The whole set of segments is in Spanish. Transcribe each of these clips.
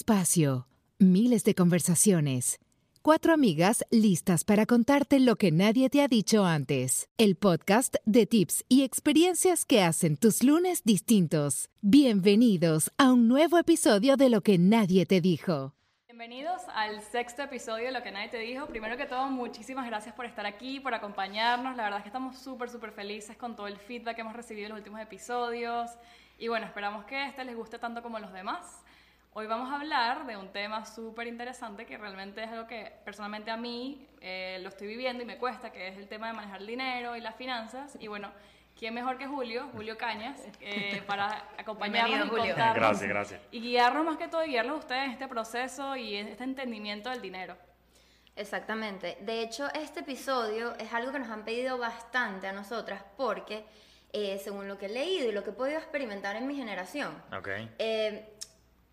espacio, miles de conversaciones. Cuatro amigas listas para contarte lo que nadie te ha dicho antes. El podcast de tips y experiencias que hacen tus lunes distintos. Bienvenidos a un nuevo episodio de Lo que nadie te dijo. Bienvenidos al sexto episodio de Lo que nadie te dijo. Primero que todo, muchísimas gracias por estar aquí, por acompañarnos. La verdad es que estamos súper, súper felices con todo el feedback que hemos recibido en los últimos episodios. Y bueno, esperamos que este les guste tanto como los demás. Hoy vamos a hablar de un tema súper interesante que realmente es algo que personalmente a mí eh, lo estoy viviendo y me cuesta, que es el tema de manejar el dinero y las finanzas. Y bueno, ¿quién mejor que Julio, Julio Cañas, eh, para acompañarnos y Julio. contarnos Gracias, gracias. y guiarnos más que todo, guiarlos a ustedes en este proceso y en este entendimiento del dinero? Exactamente. De hecho, este episodio es algo que nos han pedido bastante a nosotras porque, eh, según lo que he leído y lo que he podido experimentar en mi generación, Ok. eh,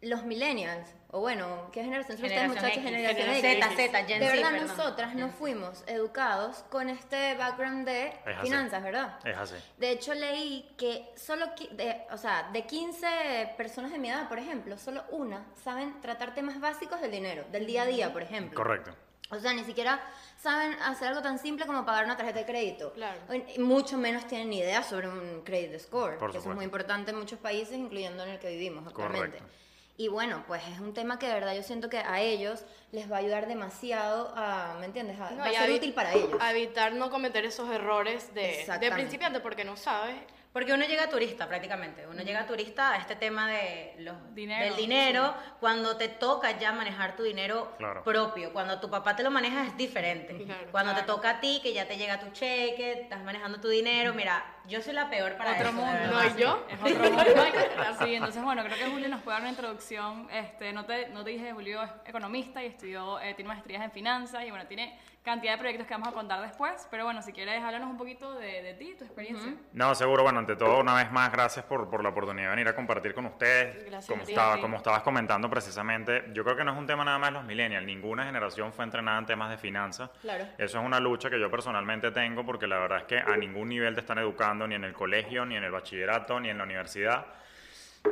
los millennials, o bueno, ¿qué generación son ustedes, muchachos? X, generación. Z, Z, Gen De verdad, nosotras no fuimos educados con este background de finanzas, ¿verdad? Es así. De hecho, leí que solo, de, o sea, de 15 personas de mi edad, por ejemplo, solo una saben tratar temas básicos del dinero, del día a día, por ejemplo. Correcto. O sea, ni siquiera saben hacer algo tan simple como pagar una tarjeta de crédito. Claro. Mucho menos tienen ni idea sobre un credit score. Por que eso es muy importante en muchos países, incluyendo en el que vivimos actualmente. Correcto. Y bueno, pues es un tema que de verdad yo siento que a ellos les va a ayudar demasiado a, ¿me entiendes? A- No, va a ser útil para ellos. A evitar no cometer esos errores de, de principiante porque no sabes. Porque uno llega turista prácticamente, uno llega turista a este tema de los, Dinero, del dinero cuando te toca ya manejar tu dinero Claro. propio, cuando tu papá te lo maneja es diferente, Claro, cuando te claro. toca a ti que ya te llega tu cheque, estás manejando tu dinero, mira, yo soy la peor para otro eso, mundo. No, ¿y yo? Es otro mundo. Sí, entonces bueno, creo que Julio nos puede dar una introducción. Este, no, te, no te dije, Julio es economista y estudió, eh, tiene maestrías en finanzas y bueno, tiene cantidad de proyectos que vamos a contar después. Pero bueno, si quieres, háblanos un poquito de, de ti, tu experiencia. No, seguro, bueno, ante todo, una vez más, gracias por, por la oportunidad de venir a compartir con ustedes. Gracias como, a ti, estaba, a ti. como estabas comentando precisamente, yo creo que no es un tema nada más de los millennials, ninguna generación fue entrenada en temas de finanzas. Claro. Eso es una lucha que yo personalmente tengo porque la verdad es que a ningún nivel te están educando, ni en el colegio, ni en el bachillerato, ni en la universidad.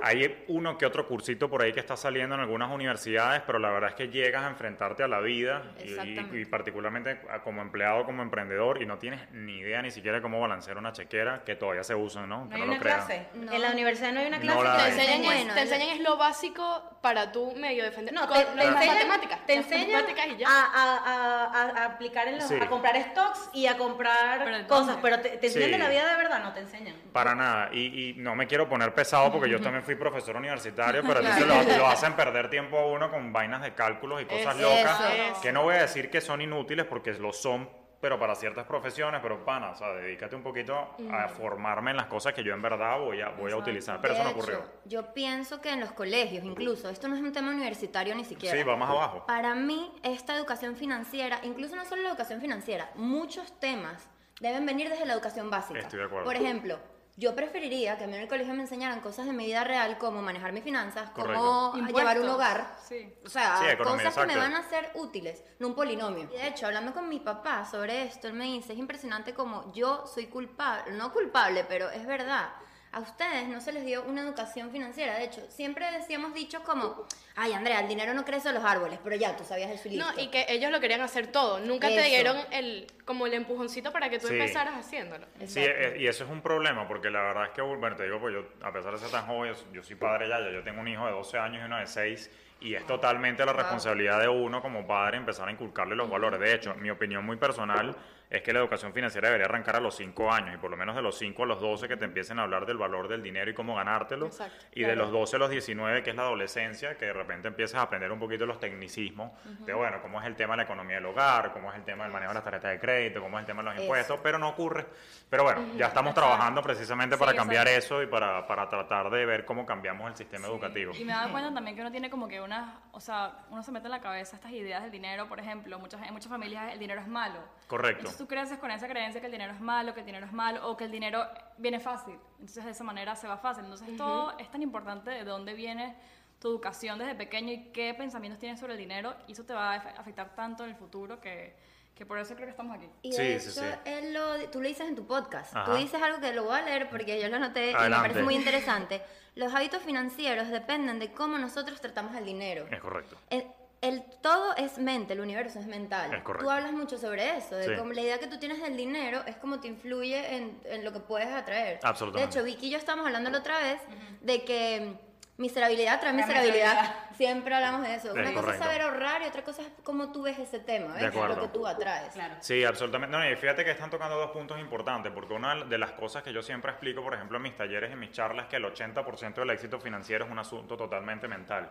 Hay uno que otro cursito por ahí que está saliendo en algunas universidades, pero la verdad es que llegas a enfrentarte a la vida y- y, y particularmente como empleado, como emprendedor, y no tienes ni idea ni siquiera cómo balancear una chequera que todavía se usa, ¿no? No Que hay lo una crean. clase, No. en la universidad no hay una No clase. la Te hay. enseñan, es, Bueno, te enseñan es lo básico para tú medio defender. No, con te, las te enseñan, matemáticas. te enseñan matemáticas y ya. a, a- a- a- aplicar en los, Sí. a comprar stocks y a comprar Pero ¿en cosas, pero te, te enseñan Sí. de la vida de verdad, no te enseñan. Para nada, y, y no me quiero poner pesado porque yo también fui profesor universitario, pero entonces lo, lo hacen perder tiempo a uno con vainas de cálculos y cosas locas, eso. que no voy a decir que son inútiles porque lo son, pero para ciertas profesiones, pero pana, o sea, dedícate un poquito a formarme en las cosas que yo en verdad voy a, voy a utilizar, pero De eso no hecho, ocurrió. Yo pienso que en los colegios, incluso, esto no es un tema universitario ni siquiera. Sí, va más abajo. Para mí, esta educación financiera, incluso no solo la educación financiera, muchos temas deben venir desde la educación básica. Estoy de acuerdo. Por ejemplo, yo preferiría que a mí en el colegio me enseñaran cosas de mi vida real, como manejar mis finanzas, Correcto. cómo Impuestos. llevar un hogar. Sí. O sea, Sí, economía, cosas que me exacto. van a ser útiles, no un polinomio. Y de hecho, hablando con mi papá sobre esto, él me dice, es impresionante como yo soy culpable, no culpable, pero es verdad. A ustedes no se les dio una educación financiera. De hecho, siempre decíamos dichos como, ay Andrea, el dinero no crece en los árboles, pero ya, tú sabías eso y No, y que ellos lo querían hacer todo. Nunca Eso. te dieron el, como el empujoncito para que tú Sí. empezaras haciéndolo. Sí, Exacto. eh, y eso es un problema, porque la verdad es que, bueno, te digo, pues yo, a pesar de ser tan joven, yo, yo soy padre ya, ya yo tengo un hijo de 12 años y uno de 6, y es totalmente la responsabilidad de uno como padre empezar a inculcarle los valores. De hecho, mi opinión muy personal es que la educación financiera debería arrancar a los 5 años, y por lo menos de los 5 a los 12 que te empiecen a hablar del valor del dinero y cómo ganártelo, Exacto, y de los 12 a los 19, que es la adolescencia, que de repente empiezas a aprender un poquito los tecnicismos de, bueno, cómo es el tema de la economía del hogar, cómo es el tema del manejo de las tarjetas de crédito, cómo es el tema de los Eso. impuestos, pero no ocurre. Pero bueno, ya estamos trabajando precisamente para cambiar eso y para, para tratar de ver cómo cambiamos el sistema educativo. Y me he dado cuenta también que uno tiene como que unas, o sea, uno se mete en la cabeza estas ideas del dinero, por ejemplo, muchas, en muchas familias el dinero es malo. Correcto. Entonces tú creces con esa creencia que el dinero es malo, que el dinero es malo, o que el dinero viene fácil. Entonces de esa manera se va fácil. Entonces todo es tan importante de dónde viene tu educación desde pequeño y qué pensamientos tienes sobre el dinero, y eso te va a afe- afectar tanto en el futuro que, Que por eso creo que estamos aquí. Y Sí, de sí, hecho, sí. él lo, tú lo dices en tu podcast. Ajá. Tú dices algo que lo voy a leer porque yo lo noté y me Adelante. parece muy interesante. Los hábitos financieros dependen de cómo nosotros tratamos el dinero. Es correcto. El, el todo es mente, el universo es mental. Es correcto. Tú hablas mucho sobre eso, de Sí. cómo la idea que tú tienes del dinero es como te influye en, en lo que puedes atraer. Absolutamente. De hecho, Vicky y yo estábamos hablando la otra vez de que miserabilidad Trae miserabilidad. miserabilidad. Siempre hablamos de eso. Es Una cosa es saber ahorrar y otra cosa es cómo tú ves ese tema, ¿ves? De acuerdo. Lo que tú atraes. Claro. Sí, absolutamente. No, y fíjate que están tocando dos puntos importantes, porque una de las cosas que yo siempre explico, por ejemplo, en mis talleres y en mis charlas, es que el 80% del éxito financiero es un asunto totalmente mental.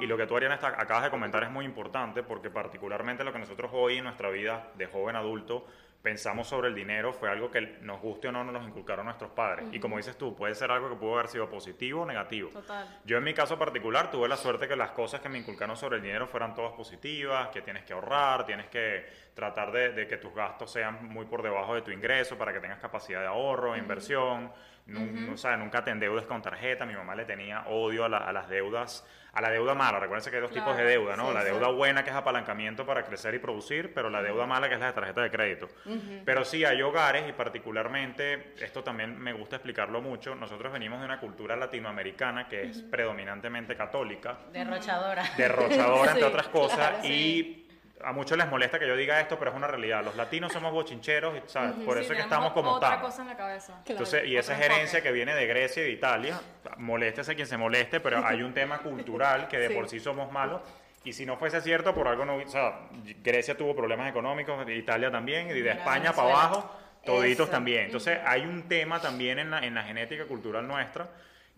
Y lo que tú, Ariana, está- acabas de comentar es muy importante, porque particularmente lo que nosotros hoy en nuestra vida de joven adulto pensamos sobre el dinero fue algo que nos guste o no nos inculcaron nuestros padres. Y como dices tú, puede ser algo que pudo haber sido positivo o negativo. Total. Yo en mi caso particular tuve la suerte que las cosas que me inculcaron sobre el dinero fueran todas positivas, que tienes que ahorrar, tienes que tratar de, de que tus gastos sean muy por debajo de tu ingreso para que tengas capacidad de ahorro, inversión. Nun- o sea, nunca te endeudes con tarjeta. Mi mamá le tenía odio a, la- a las deudas, a la deuda mala. Recuerden que hay dos Claro, tipos de deuda, ¿no? sí, la sí. deuda buena que es apalancamiento para crecer y producir, pero la deuda mala que es la de tarjeta de crédito. Pero sí, hay hogares y particularmente, esto también me gusta explicarlo mucho, nosotros venimos de una cultura latinoamericana que es predominantemente católica, Derrochadora. derrochadora, entre Sí, otras cosas, claro, y a muchos les molesta que yo diga esto, pero es una realidad. Los latinos somos bochincheros, ¿sabes? por Sí, eso es que estamos como otra estamos. cosa en la cabeza. Entonces, y esa enfoque. que viene de Grecia y de Italia. Moléstese quien se moleste, pero hay un tema cultural que de Sí. por sí somos malos. Y si no fuese cierto, por algo no. O sea, Grecia tuvo problemas económicos, Italia también, y de España para abajo, toditos Eso. también. Entonces, hay un tema también en la, en la genética cultural nuestra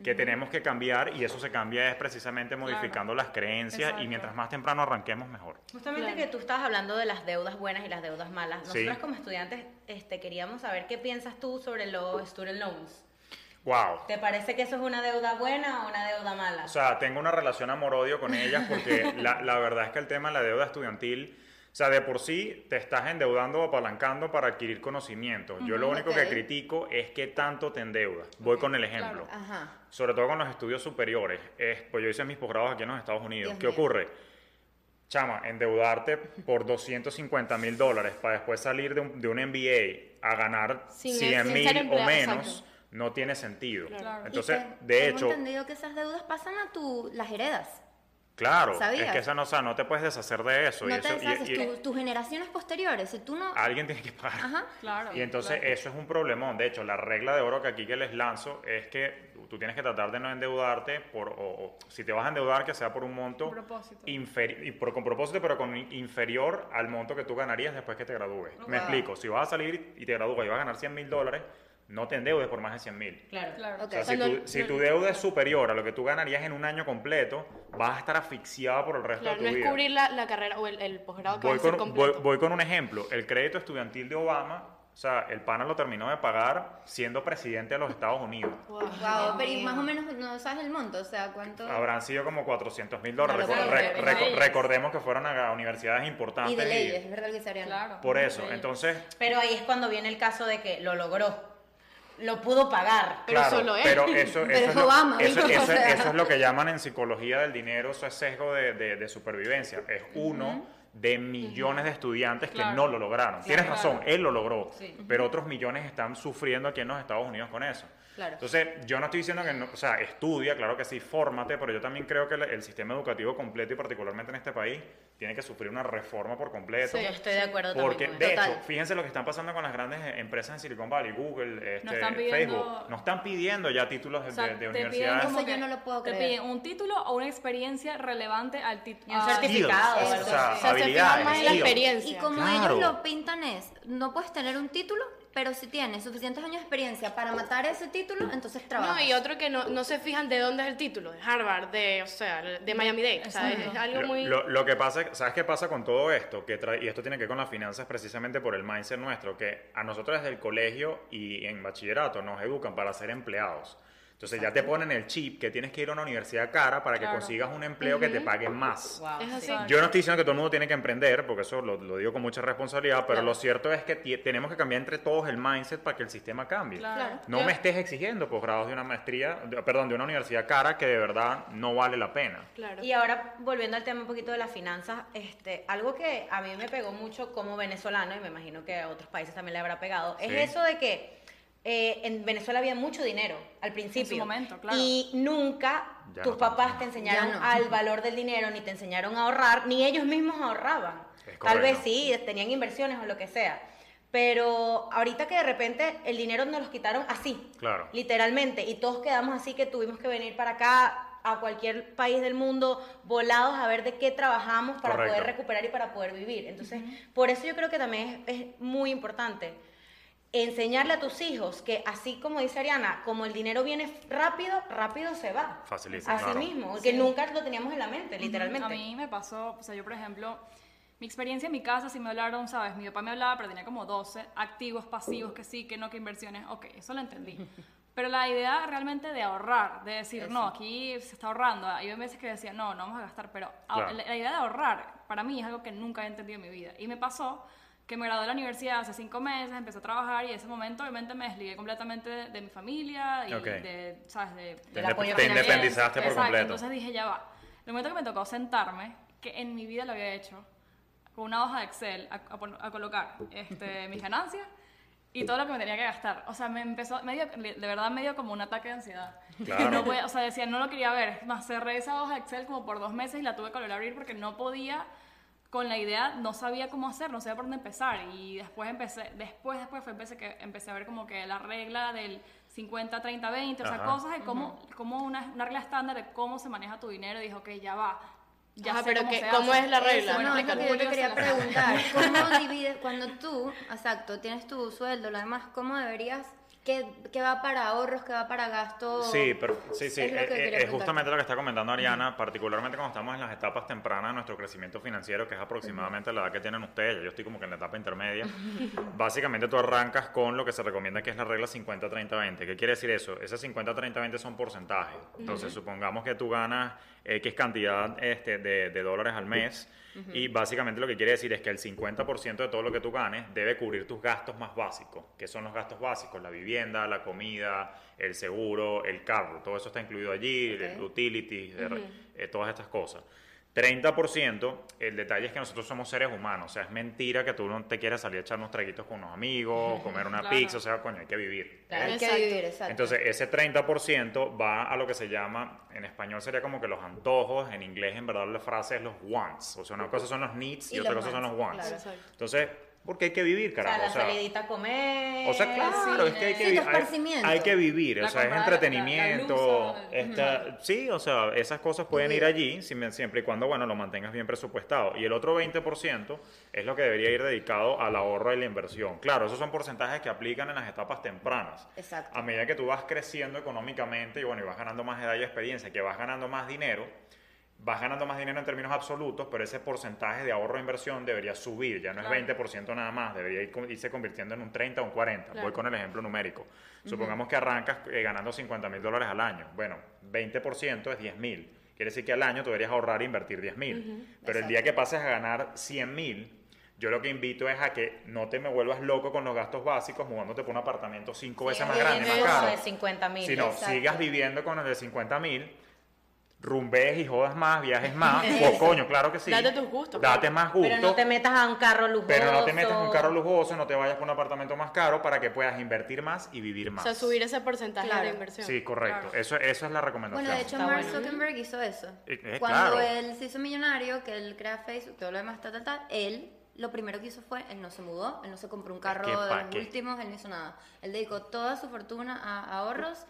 que tenemos que cambiar, y eso se cambia es precisamente modificando las creencias. Y Exacto. mientras más temprano arranquemos, mejor. Justamente Claro. que tú estabas hablando de las deudas buenas y las deudas malas. Sí. Nosotros como estudiantes este, queríamos saber qué piensas tú sobre los student loans. ¡Wow! ¿Te parece que eso es una deuda buena o una deuda mala? O sea, tengo una relación amor-odio con ellas porque la, la verdad es que el tema de la deuda estudiantil, sea, de por sí te estás endeudando o apalancando para adquirir conocimiento. Yo lo único que critico es que tanto te endeudas. Voy con el ejemplo. Ajá. Sobre todo con los estudios superiores. Es, pues yo hice mis posgrados aquí en los Estados Unidos. Dios ¿Qué mío. ocurre? Chama, endeudarte por 250 mil dólares para después salir de un, de un MBA a ganar Sin- 100 sin mil o menos, exacto. no tiene sentido. Claro. Entonces, te- de hecho... entendido que esas deudas pasan a tu, las heredas. Claro, ¿Sabías? es que esa no, o sea, no te puedes deshacer de eso. No y te eso deshaces, y- tu- tus generaciones posteriores. Si tú no... alguien tiene que pagar. Ajá. Claro. Y entonces claro. eso es un problemón. De hecho, la regla de oro que aquí que les lanzo es que tú tienes que tratar de no endeudarte por, o, o si te vas a endeudar que sea por un monto Con propósito. inferi- y por, con propósito, pero con in- inferior al monto que tú ganarías después que te gradúes. Me explico. Si vas a salir y te gradúas y vas a ganar 100 mil dólares, no te endeudes por más de 100 mil. Claro. Claro. Ok. O sea, si, no- tu, si no- tu deuda es superior a lo que tú ganarías en un año completo, vas a estar asfixiada por el resto Claro, de no tu es vida. cubrir la, la carrera o el, el posgrado que Voy va a con, voy, completo. voy con un ejemplo. El crédito estudiantil de Obama, o sea, el pana lo terminó de pagar siendo presidente de los Estados Unidos. Wow. Wow, pero y más o menos no sabes el monto, o sea, cuánto... Habrán sido como 400 mil dólares. Re- Y reco- recordemos que fueron a universidades importantes. Y de y- leyes, es verdad que se harían. Claro. por eso, entonces, Pero ahí es cuando viene el caso de que lo logró. Lo pudo pagar. Pero claro, solo él. pero eso, Pero es lo, eso, es lo que llaman en psicología del dinero, eso es sesgo de, de- de supervivencia. Es uno de millones de estudiantes que no lo lograron. Tienes Claro. razón, él lo logró, Sí. pero otros millones están sufriendo aquí en los Estados Unidos con eso. Claro. Entonces, yo no estoy diciendo que no, o sea, estudia, claro que sí, fórmate, pero yo también creo que el, el sistema educativo completo y particularmente en este país tiene que sufrir una reforma por completo. Sí. Yo estoy de acuerdo Porque, también. de hecho, fíjense lo que están pasando con las grandes empresas en Silicon Valley, Google, este, pidiendo- Facebook. No están pidiendo ya títulos de, O sea, de- de te universidades. piden como Eso yo que- no lo puedo Te creer. piden un título o una experiencia relevante al título. un certificado. O sea, habilidades, más la experiencia. Y como Claro. ellos lo pintan es, no puedes tener un título, pero si tienes suficientes años de experiencia para matar ese título, entonces trabajas. No, y otro que no, no se fijan de dónde es el título, de Harvard, de, o sea, de Miami Dade. O sea, es algo Lo, muy... lo- lo que pasa, ¿sabes qué pasa con todo esto? Que trae- y esto tiene que ver con las finanzas precisamente por el mindset nuestro, que a nosotros desde el colegio y en bachillerato nos educan para ser empleados. Entonces ya te ponen el chip que tienes que ir a una universidad cara para que Claro. consigas un empleo que te pague más. Wow, Es sí. así. Yo no estoy diciendo que todo el mundo tiene que emprender, porque eso lo, lo digo con mucha responsabilidad, pero Claro. lo cierto es que tenemos que cambiar entre todos el mindset para que el sistema cambie. Claro. No me estés exigiendo posgrados de una maestría, de- perdón, de una universidad cara que de verdad no vale la pena. Claro. Y ahora, volviendo al tema un poquito de las finanzas, este, algo que a mí me pegó mucho como venezolano, y me imagino que a otros países también le habrá pegado, Sí. es eso de que eh, en Venezuela había mucho dinero al principio. momento, claro. Y nunca Ya tus no papás tanto. te enseñaron no. al valor del dinero, ni te enseñaron a ahorrar, ni ellos mismos ahorraban. Tal vez sí, tenían inversiones o lo que sea. Pero ahorita que de repente el dinero nos los quitaron así, Claro. literalmente, y todos quedamos así que tuvimos que venir para acá a cualquier país del mundo volados a ver de qué trabajamos para Correcto. poder recuperar y para poder vivir. Entonces, por eso yo creo que también es, es muy importante enseñarle a tus hijos que así como dice Ariana, como el dinero viene rápido, rápido se va. Facilísimo, Así claro. mismo, que nunca lo teníamos en la mente, literalmente. A mí me pasó, o sea, yo por ejemplo, mi experiencia en mi casa sí me hablaron, ¿sabes? Mi papá me hablaba, pero tenía como 12, activos, pasivos, que sí, que no, que inversiones, ok, eso lo entendí. Pero la idea realmente de ahorrar, de decir, no, aquí se está ahorrando, hay veces que decía, no, no vamos a gastar, pero a- Claro. la, la idea de ahorrar para mí es algo que nunca he entendido en mi vida. Y me pasó que me gradué de la universidad hace cinco meses, empecé a trabajar y en ese momento obviamente me desligué completamente de, de mi familia y Ok. de, ¿sabes? De, Te, El apoyo te independizaste por Exacto, completo. Entonces dije, ya va. El momento que me tocó sentarme, que en mi vida lo había hecho, con una hoja de Excel, a, a a colocar este, mis ganancias y todo lo que me tenía que gastar. O sea, me empezó, me dio- de verdad me dio como un ataque de ansiedad. Claro. No podía- o sea, decía, no lo quería ver. Más cerré esa hoja de Excel como por dos meses y la tuve que volver a abrir porque no podía con la idea, no sabía cómo hacer, no sabía por dónde empezar. Y después empecé, después, después fue empecé, que, empecé a ver como que la regla del 50, 30, 20, o sea, Ajá. cosas de cómo, cómo una, una regla estándar de cómo se maneja tu dinero. Y dije, ok, ya va. Ya Ajá, sé pero cómo ¿qué- se cómo hace. es la regla? Eso, no, es lo que yo te quería preguntar. ¿Cómo divides cuando tú, exacto, tienes tu sueldo, lo demás, cómo deberías, qué va para ahorros, qué va para gastos? Sí, pero, sí, sí, Es lo que eh, eh, es justamente lo que está comentando Ariana, particularmente cuando estamos en las etapas tempranas de nuestro crecimiento financiero, que es aproximadamente la edad que tienen ustedes, yo estoy como que en la etapa intermedia. Básicamente tú arrancas con lo que se recomienda que es la regla 50-30-20. ¿Qué quiere decir eso? Esas 50-30-20 son porcentajes. Entonces, supongamos que tú ganas X cantidad este, de, de dólares al mes y básicamente lo que quiere decir es que el 50% de todo lo que tú ganes debe cubrir tus gastos más básicos, que son los gastos básicos, la vivienda, la comida, el seguro, el carro, todo eso está incluido allí, el utilities, eh, todas estas cosas. 30%, el detalle es que nosotros somos seres humanos, o sea, es mentira que tú no te quieras salir a echar unos traguitos con unos amigos, comer una Claro. pizza, o sea, coño, hay que vivir. Claro. Hay que vivir, exacto. Entonces, ese 30% va a lo que se llama, en español sería como que los antojos, en inglés en verdad la frase es los wants, o sea, una cosa son los needs y, Y otra cosa son los wants, claro. Entonces, porque hay que vivir, o sea, carajo. la O sea, salidita a comer. o sea, claro, es que hay que, Sí, hay- hay que vivir, La o sea, es la- entretenimiento. la sí, o sea, esas cosas pueden ir allí si- siempre y cuando, bueno, lo mantengas bien presupuestado. Y el otro 20% es lo que debería ir dedicado al ahorro y la inversión. Claro, esos son porcentajes que aplican en las etapas tempranas. Exacto. A medida que tú vas creciendo económicamente y bueno, y vas ganando más edad y experiencia, que vas ganando más dinero, vas ganando más dinero en términos absolutos, pero ese porcentaje de ahorro e inversión debería subir, ya no es Claro. 20% nada más, debería ir, irse convirtiendo en un 30 o un 40. Claro. Voy con el ejemplo numérico. Supongamos que arrancas eh, ganando 50 mil dólares al año. Bueno, 20% es 10 mil. Quiere decir que al año tú deberías ahorrar e invertir 10 mil. Pero el día que pases a ganar 100 mil, yo lo que invito es a que no te me vuelvas loco con los gastos básicos, mudándote por un apartamento cinco veces más grande, más caro. de 50 mil. Si no, Exacto. sigas viviendo con el de 50 mil, rumbees y jodas más, viajes más, o coño, claro que sí. Date tus gustos, Date claro. más gusto. Pero no te metas a un carro lujoso. pero no te metas en un carro lujoso, no te vayas por un apartamento más caro para que puedas invertir más y vivir O más. sea, subir ese porcentaje Claro. de inversión. Sí, correcto. Claro. Eso, eso es la recomendación. Bueno, de hecho, Está Mark bueno. Zuckerberg hizo eso. Eh, eh, Cuando claro. él se hizo millonario, que él crea Facebook, todo lo demás, tal, tal, tal, él lo primero que hizo fue, él no se mudó, él no se compró un carro que de los últimos, él no hizo nada. Él dedicó toda su fortuna a ahorros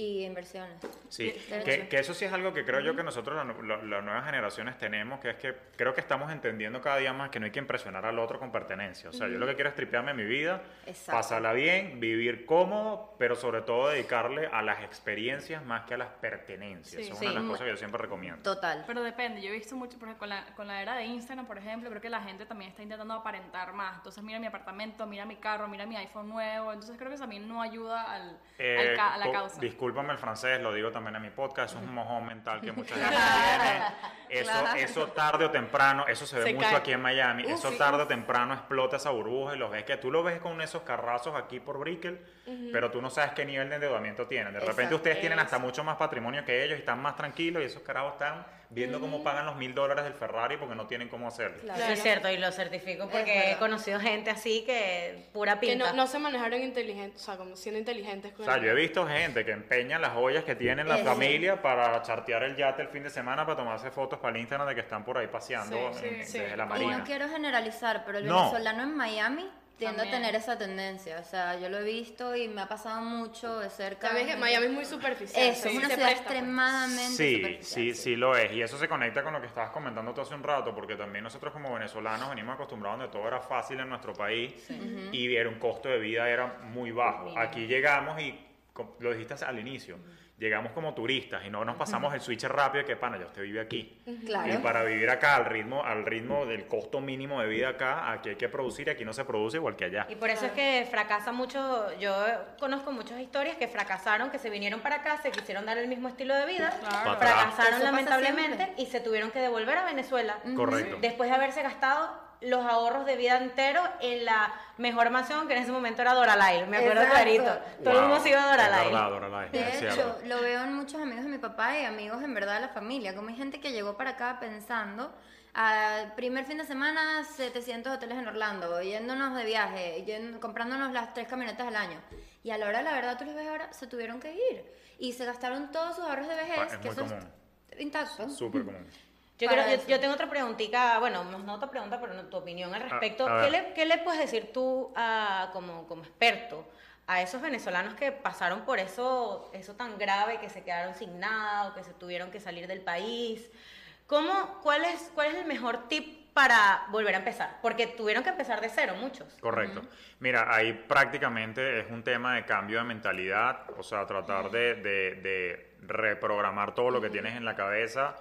y inversiones. Sí, que, que eso sí es algo que creo yo que nosotros, la la- las nuevas generaciones, tenemos, que es que creo que estamos entendiendo cada día más que no hay que impresionar al otro con pertenencia. O sea, yo lo que quiero es tripearme mi vida, Exacto. pasarla bien, vivir cómodo, pero sobre todo dedicarle a las experiencias más que a las pertenencias. Sí. Es una de Sí. las cosas que yo siempre recomiendo. Total. Pero depende, yo he visto mucho, por ejemplo, con la, con la era de Instagram, por ejemplo, creo que la gente también está intentando aparentar más. Entonces, mira mi apartamento, mira mi carro, mira mi iPhone nuevo. Entonces, creo que eso también no ayuda al, Eh, al ca- a la causa. Disculpa discúlpame el francés, lo digo también en mi podcast, es un mojón mental que mucha gente tiene. Eso, eso tarde o temprano, eso se ve Se mucho cae. aquí en Miami, eso tarde o temprano explota esa burbuja y lo ves que tú lo ves con esos carrazos aquí por Brickell, pero tú no sabes qué nivel de endeudamiento tienen. De repente Exacto. ustedes tienen hasta mucho más patrimonio que ellos y están más tranquilos y esos carajos están viendo cómo pagan los mil dólares del Ferrari porque no tienen cómo hacerlo. Claro. Sí, es cierto, y lo certifico porque he conocido gente así que pura Que pinta. no, no se manejaron inteligentes, o sea, como siendo inteligentes O con sea, el- yo he visto gente que empeña las joyas que tiene la Eso. familia para chartear el yate el fin de semana para tomarse fotos para el Instagram de que están por ahí paseando Sí, sí, en- sí. desde la Y marina. no quiero generalizar, pero el No. venezolano en Miami tiende También. a tener esa tendencia. O sea, yo lo he visto y me ha pasado mucho de cerca. También que Miami es muy superficial. Eso, sí, es una ciudad presta, extremadamente Sí, superficial, sí, sí lo es. Y eso se conecta con lo que estabas comentando tú hace un rato, porque también nosotros como venezolanos venimos acostumbrados donde todo era fácil en nuestro país y era un costo de vida era muy bajo. Aquí llegamos y, lo dijiste al inicio, llegamos como turistas y no nos pasamos el switch rápido que, pana, ya usted vive aquí. Claro. Y para vivir acá al ritmo, al ritmo del costo mínimo de vida acá, aquí hay que producir y aquí no se produce igual que allá. Y por eso es que fracasa mucho, yo conozco muchas historias que fracasaron, que se vinieron para acá, se quisieron dar el mismo estilo de vida, Claro. Fracasaron lamentablemente siempre. y se tuvieron que devolver a Venezuela. Correcto. Después de haberse gastado los ahorros de vida entero en la mejor mansión que en ese momento era Doralail, me acuerdo Exacto. clarito. Todo el Wow, mundo se iba a Es Doralail. verdad, Doralay, De es hecho, cierto. lo veo en muchos amigos de mi papá y amigos en verdad de la familia. Como hay gente que llegó para acá pensando, al primer fin de semana, 700 hoteles en Orlando, yéndonos de viaje, yendo- comprándonos las tres camionetas al año. Y a la hora, de la verdad, tú los ves ahora, se tuvieron que ir. Y se gastaron todos sus ahorros de vejez, es que muy eso común. es intacto. Súper común. Yo, creo- yo, yo tengo otra preguntita, bueno, no otra pregunta, pero no, tu opinión al respecto. a ¿Qué, le, qué le puedes decir tú a- como, como experto a esos venezolanos que pasaron por eso, eso tan grave, que se quedaron sin nada o que se tuvieron que salir del país? ¿Cómo, cuál, es, ¿Cuál es el mejor tip para volver a empezar? Porque tuvieron que empezar de cero, muchos. Correcto. Mira, ahí prácticamente es un tema de cambio de mentalidad, o sea, tratar de, de- de reprogramar todo lo que tienes en la cabeza,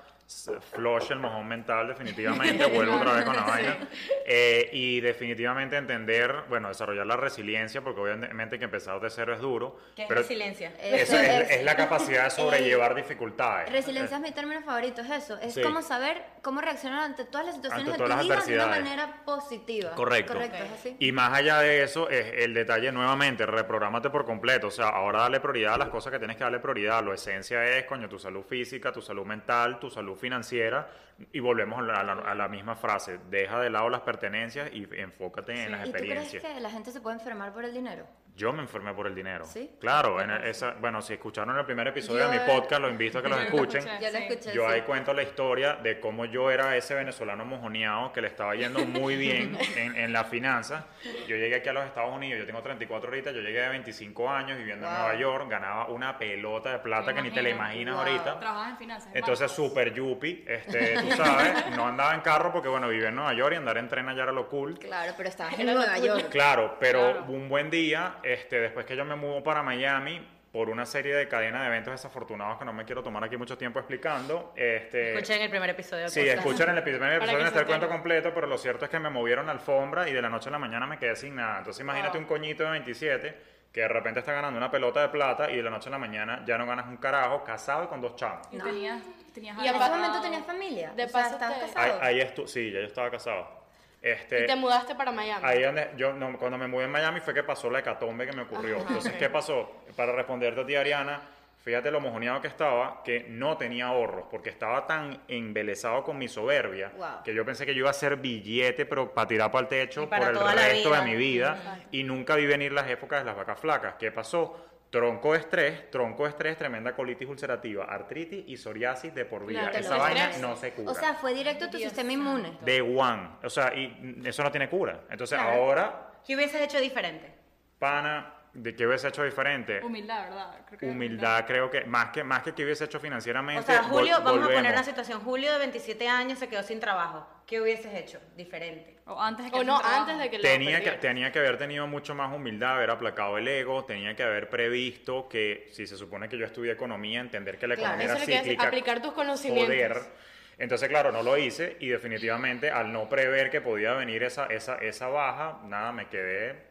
flush el mojón mental definitivamente, vuelvo otra vez con la vaina, Eh, y definitivamente entender, bueno, desarrollar la resiliencia, porque obviamente que empezar de cero es duro, ¿Qué es pero resiliencia? eso Eso es, es- es la capacidad de sobrellevar dificultades. Resiliencia es mi término favorito, es eso. Es Sí. como saber cómo reaccionar ante todas las situaciones Ante de todas tu las vida de una adversidades. manera positiva. Correcto. Correcto, es así. Y más allá de eso, es el detalle nuevamente, reprográmate por completo. O sea, ahora dale prioridad a las cosas que tienes que darle prioridad. Lo esencia es, coño, tu salud física, tu salud mental, tu salud financiera. Y volvemos a la, a la- misma frase. Deja de lado las pertenencias y enfócate en las ¿Y tú crees experiencias. que la gente se puede enfermar por el dinero? Yo me enfermé por el dinero. ¿Sí? Claro, en esa, bueno, si escucharon el primer episodio Yo- de mi podcast, los invito a que los lo escuchen. escuché. Yo lo escuché. Yo sí. ahí cuento la historia de cómo yo era ese venezolano mojoneado que le estaba yendo muy bien en, en la finanza. Yo llegué aquí a los Estados Unidos, yo tengo 34 ahorita, yo llegué de 25 años viviendo en. Nueva York, ganaba una pelota de plata Me que ni te la imaginas Wow. ahorita. Trabajas en finanzas. Entonces, súper yuppie, este, tú sabes, no andaba en carro porque, bueno, vivía en Nueva York y andar en tren allá era lo cool. Claro, pero estabas en Nueva. York. Claro, pero Claro. un buen día, este, después que yo me mudo para Miami, por una serie de cadenas de eventos desafortunados que no me quiero tomar aquí mucho tiempo explicando, este, Escuchen el primer episodio. del Sí, escuchan el Para episodio el se cuento completo, pero lo cierto es que me movieron la alfombra y de la noche a la mañana me quedé sin nada. Entonces imagínate Wow. un coñito de 27 que de repente está ganando una pelota de plata y de la noche a la mañana ya no ganas un carajo, casado y con dos chamos. Y tenías, tenías Y ¿En ese momento tenías familia? De o sea, paso estabas te- Ahí, casado. ahí estu- sí, ya yo estaba casado. Este, Y te mudaste para Miami. Ahí donde yo no, cuando me mudé en Miami fue que pasó la hecatombe que me ocurrió. Entonces, ¿qué pasó? Para responderte a ti, Ariana, fíjate lo mojoneado que estaba, que no tenía ahorros, porque estaba tan embelesado con mi soberbia, Wow. que yo pensé que yo iba a hacer billete, pero para tirar para el techo por el resto de mi vida, y nunca vi venir las épocas de las vacas flacas. ¿Qué pasó? Tronco de estrés, tronco de estrés, tremenda colitis ulcerativa, artritis y psoriasis de por vida. Claro, Esa vaina estrés. no se cura. O sea, fue directo a tu Dios sistema inmune. de one. O sea, y eso no tiene cura. Entonces, Claro. ahora ¿Qué hubieses hecho diferente? pana, ¿de qué hubiese hecho diferente? Humildad, ¿verdad? Creo que Humildad, creo que más que más que que hubiese hecho financieramente. O sea, vol- Julio, vamos a poner una situación. Julio de 27 años se quedó sin trabajo. ¿Qué hubieses hecho diferente? O antes de que O no, antes de que lo Tenía que, tenía que haber tenido mucho más humildad, haber aplacado el ego, tenía que haber previsto que si se supone que yo estudié economía, entender que la Claro, economía eso era cíclica. aplicar tus conocimientos. Joder. Entonces, claro, no lo hice y definitivamente al no prever que podía venir esa, esa, esa baja, nada, me quedé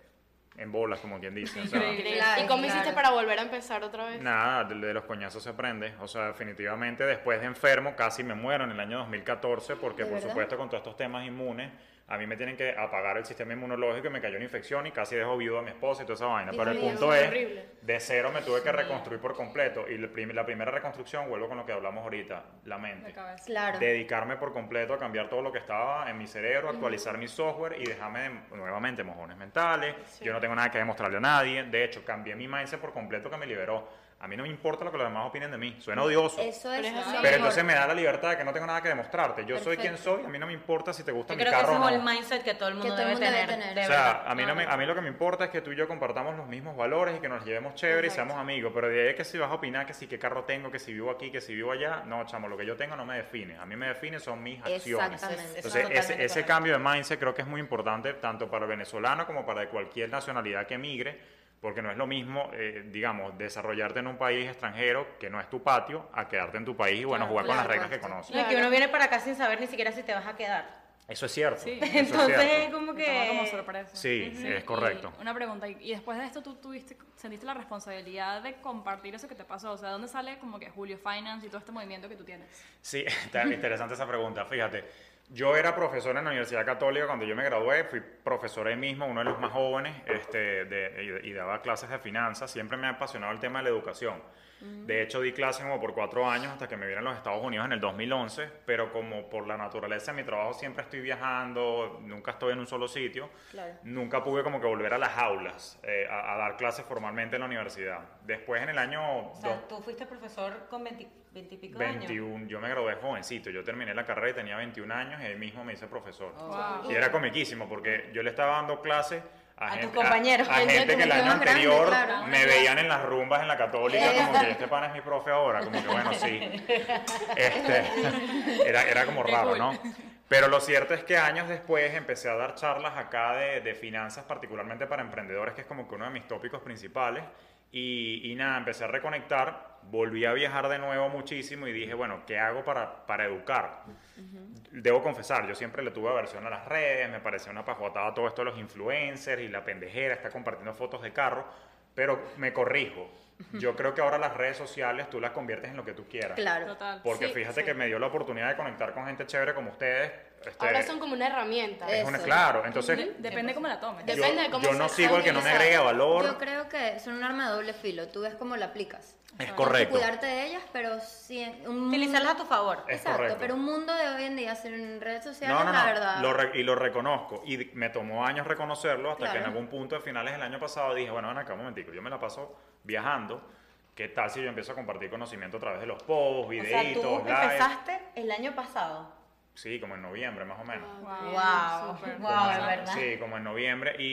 en bolas, como quien dice. O sea, ¿Y cómo hiciste para volver a empezar otra vez? Nada, de, de los coñazos se aprende. O sea, definitivamente después de enfermo casi me muero en el año 2014 porque ¿De por verdad? supuesto con todos estos temas inmunes a mí me tienen que apagar el sistema inmunológico y me cayó una infección y casi dejo viudo a mi esposa y toda esa vaina. Dios Pero el punto es horrible. de cero me tuve que reconstruir por completo y la, prim- la primera reconstrucción, vuelvo con lo que hablamos ahorita, la mente. cabeza. Claro. Dedicarme por completo a cambiar todo lo que estaba en mi cerebro, actualizar mi software y dejarme de- nuevamente mojones mentales. Yo no tengo nada que demostrarle a nadie. De hecho, cambié mi mindset por completo que me liberó. A mí no me importa lo que los demás opinen de mí. Suena odioso. Eso es. Pero es entonces me da la libertad de que no tengo nada que demostrarte. Yo soy quien soy, a mí no me importa si te gusta Yo mi creo que ese carro es o el no. mindset que todo el mundo, todo el debe, mundo debe tener. de O sea, a mí, no me, a mí lo que me importa es que tú y yo compartamos los mismos valores y que nos llevemos chévere y seamos amigos. Pero de ahí que si vas a opinar que si qué carro tengo, que si vivo aquí, que si vivo allá, no, chamo, lo que yo tengo no me define. A mí me define son mis acciones. Entonces, es ese, ese cambio de mindset creo que es muy importante tanto para el venezolano como para cualquier nacionalidad que emigre, porque no es lo mismo, eh, digamos, desarrollarte en un país extranjero que no es tu patio, a quedarte en tu país y, bueno, Claro, jugar con las claro, reglas que claro. conoces. No, y que uno viene para acá sin saber ni siquiera si te vas a quedar. Eso es cierto. Sí. eso es Entonces cierto. es como toma como que... sorpresa. Sí, es correcto. Y una pregunta, y, y después de esto tú tuviste, sentiste la responsabilidad de compartir eso que te pasó? O sea, ¿dónde sale como que Julio Finance y todo este movimiento que tú tienes? Sí, está interesante esa pregunta. Fíjate, yo era profesor en la Universidad Católica cuando yo me gradué, fui profesor ahí mismo, uno de los más jóvenes, este, de- y, daba clases de finanzas. Siempre me ha apasionado el tema de la educación. De hecho, di clases como por cuatro años hasta que me vine a los Estados Unidos en el 2011, pero como por la naturaleza de mi trabajo siempre estoy viajando, nunca estoy en un solo sitio, Claro. nunca pude como que volver a las aulas eh, a, a dar clases formalmente en la universidad. Después en el año... O sea, dos- tú fuiste profesor con 20, 20 y pico de años. 21, yo me gradué jovencito, yo terminé la carrera y tenía 21 años y ahí mismo me hice profesor. Wow. Y era comiquísimo porque yo le estaba dando clases a, A tus gente, compañeros. a, Gente gente que el año más grande, anterior claro. me veían en las rumbas en la católica como que este pana es mi profe ahora, como que bueno, sí. Este, era, era como raro. ¿no? Pero lo cierto es que años después empecé a dar charlas acá de, de finanzas, particularmente para emprendedores, que es como que uno de mis tópicos principales. Y, y nada, empecé a reconectar, volví a viajar de nuevo muchísimo y dije, bueno, ¿qué hago para, para educar? Debo confesar, yo siempre le tuve aversión a las redes, me parecía una pajotada todo esto de los influencers y la pendejera, está compartiendo fotos de carro, pero me corrijo. Yo creo que ahora las redes sociales tú las conviertes en lo que tú quieras. Claro. Total. Porque Sí, fíjate sí. que me dio la oportunidad de conectar con gente chévere como ustedes. Este, Ahora son como una herramienta. Es una- Eso. claro, entonces De- depende cómo la tomes. yo, Depende de cómo yo no se sigo el que no me agrega valor. Yo creo que son un arma de doble filo. Tú ves cómo la aplicas. Es correcto. cuidarte de ellas, pero sí. Un Utilizarlas a tu favor. Es Exacto, correcto. pero un mundo de hoy en día sin redes sociales, No, no, la no, verdad. lo re- y lo reconozco. Y me tomó años reconocerlo hasta que en Claro. algún punto de finales del año pasado dije, bueno, ven acá un momentico, yo me la paso viajando. ¿Qué tal si yo empiezo a compartir conocimiento a través de los posts, O videitos, sea, tú live? empezaste el año pasado. Sí, como en noviembre más o menos. Wow, Wow, wow, es en- verdad. Sí, como en noviembre. Y,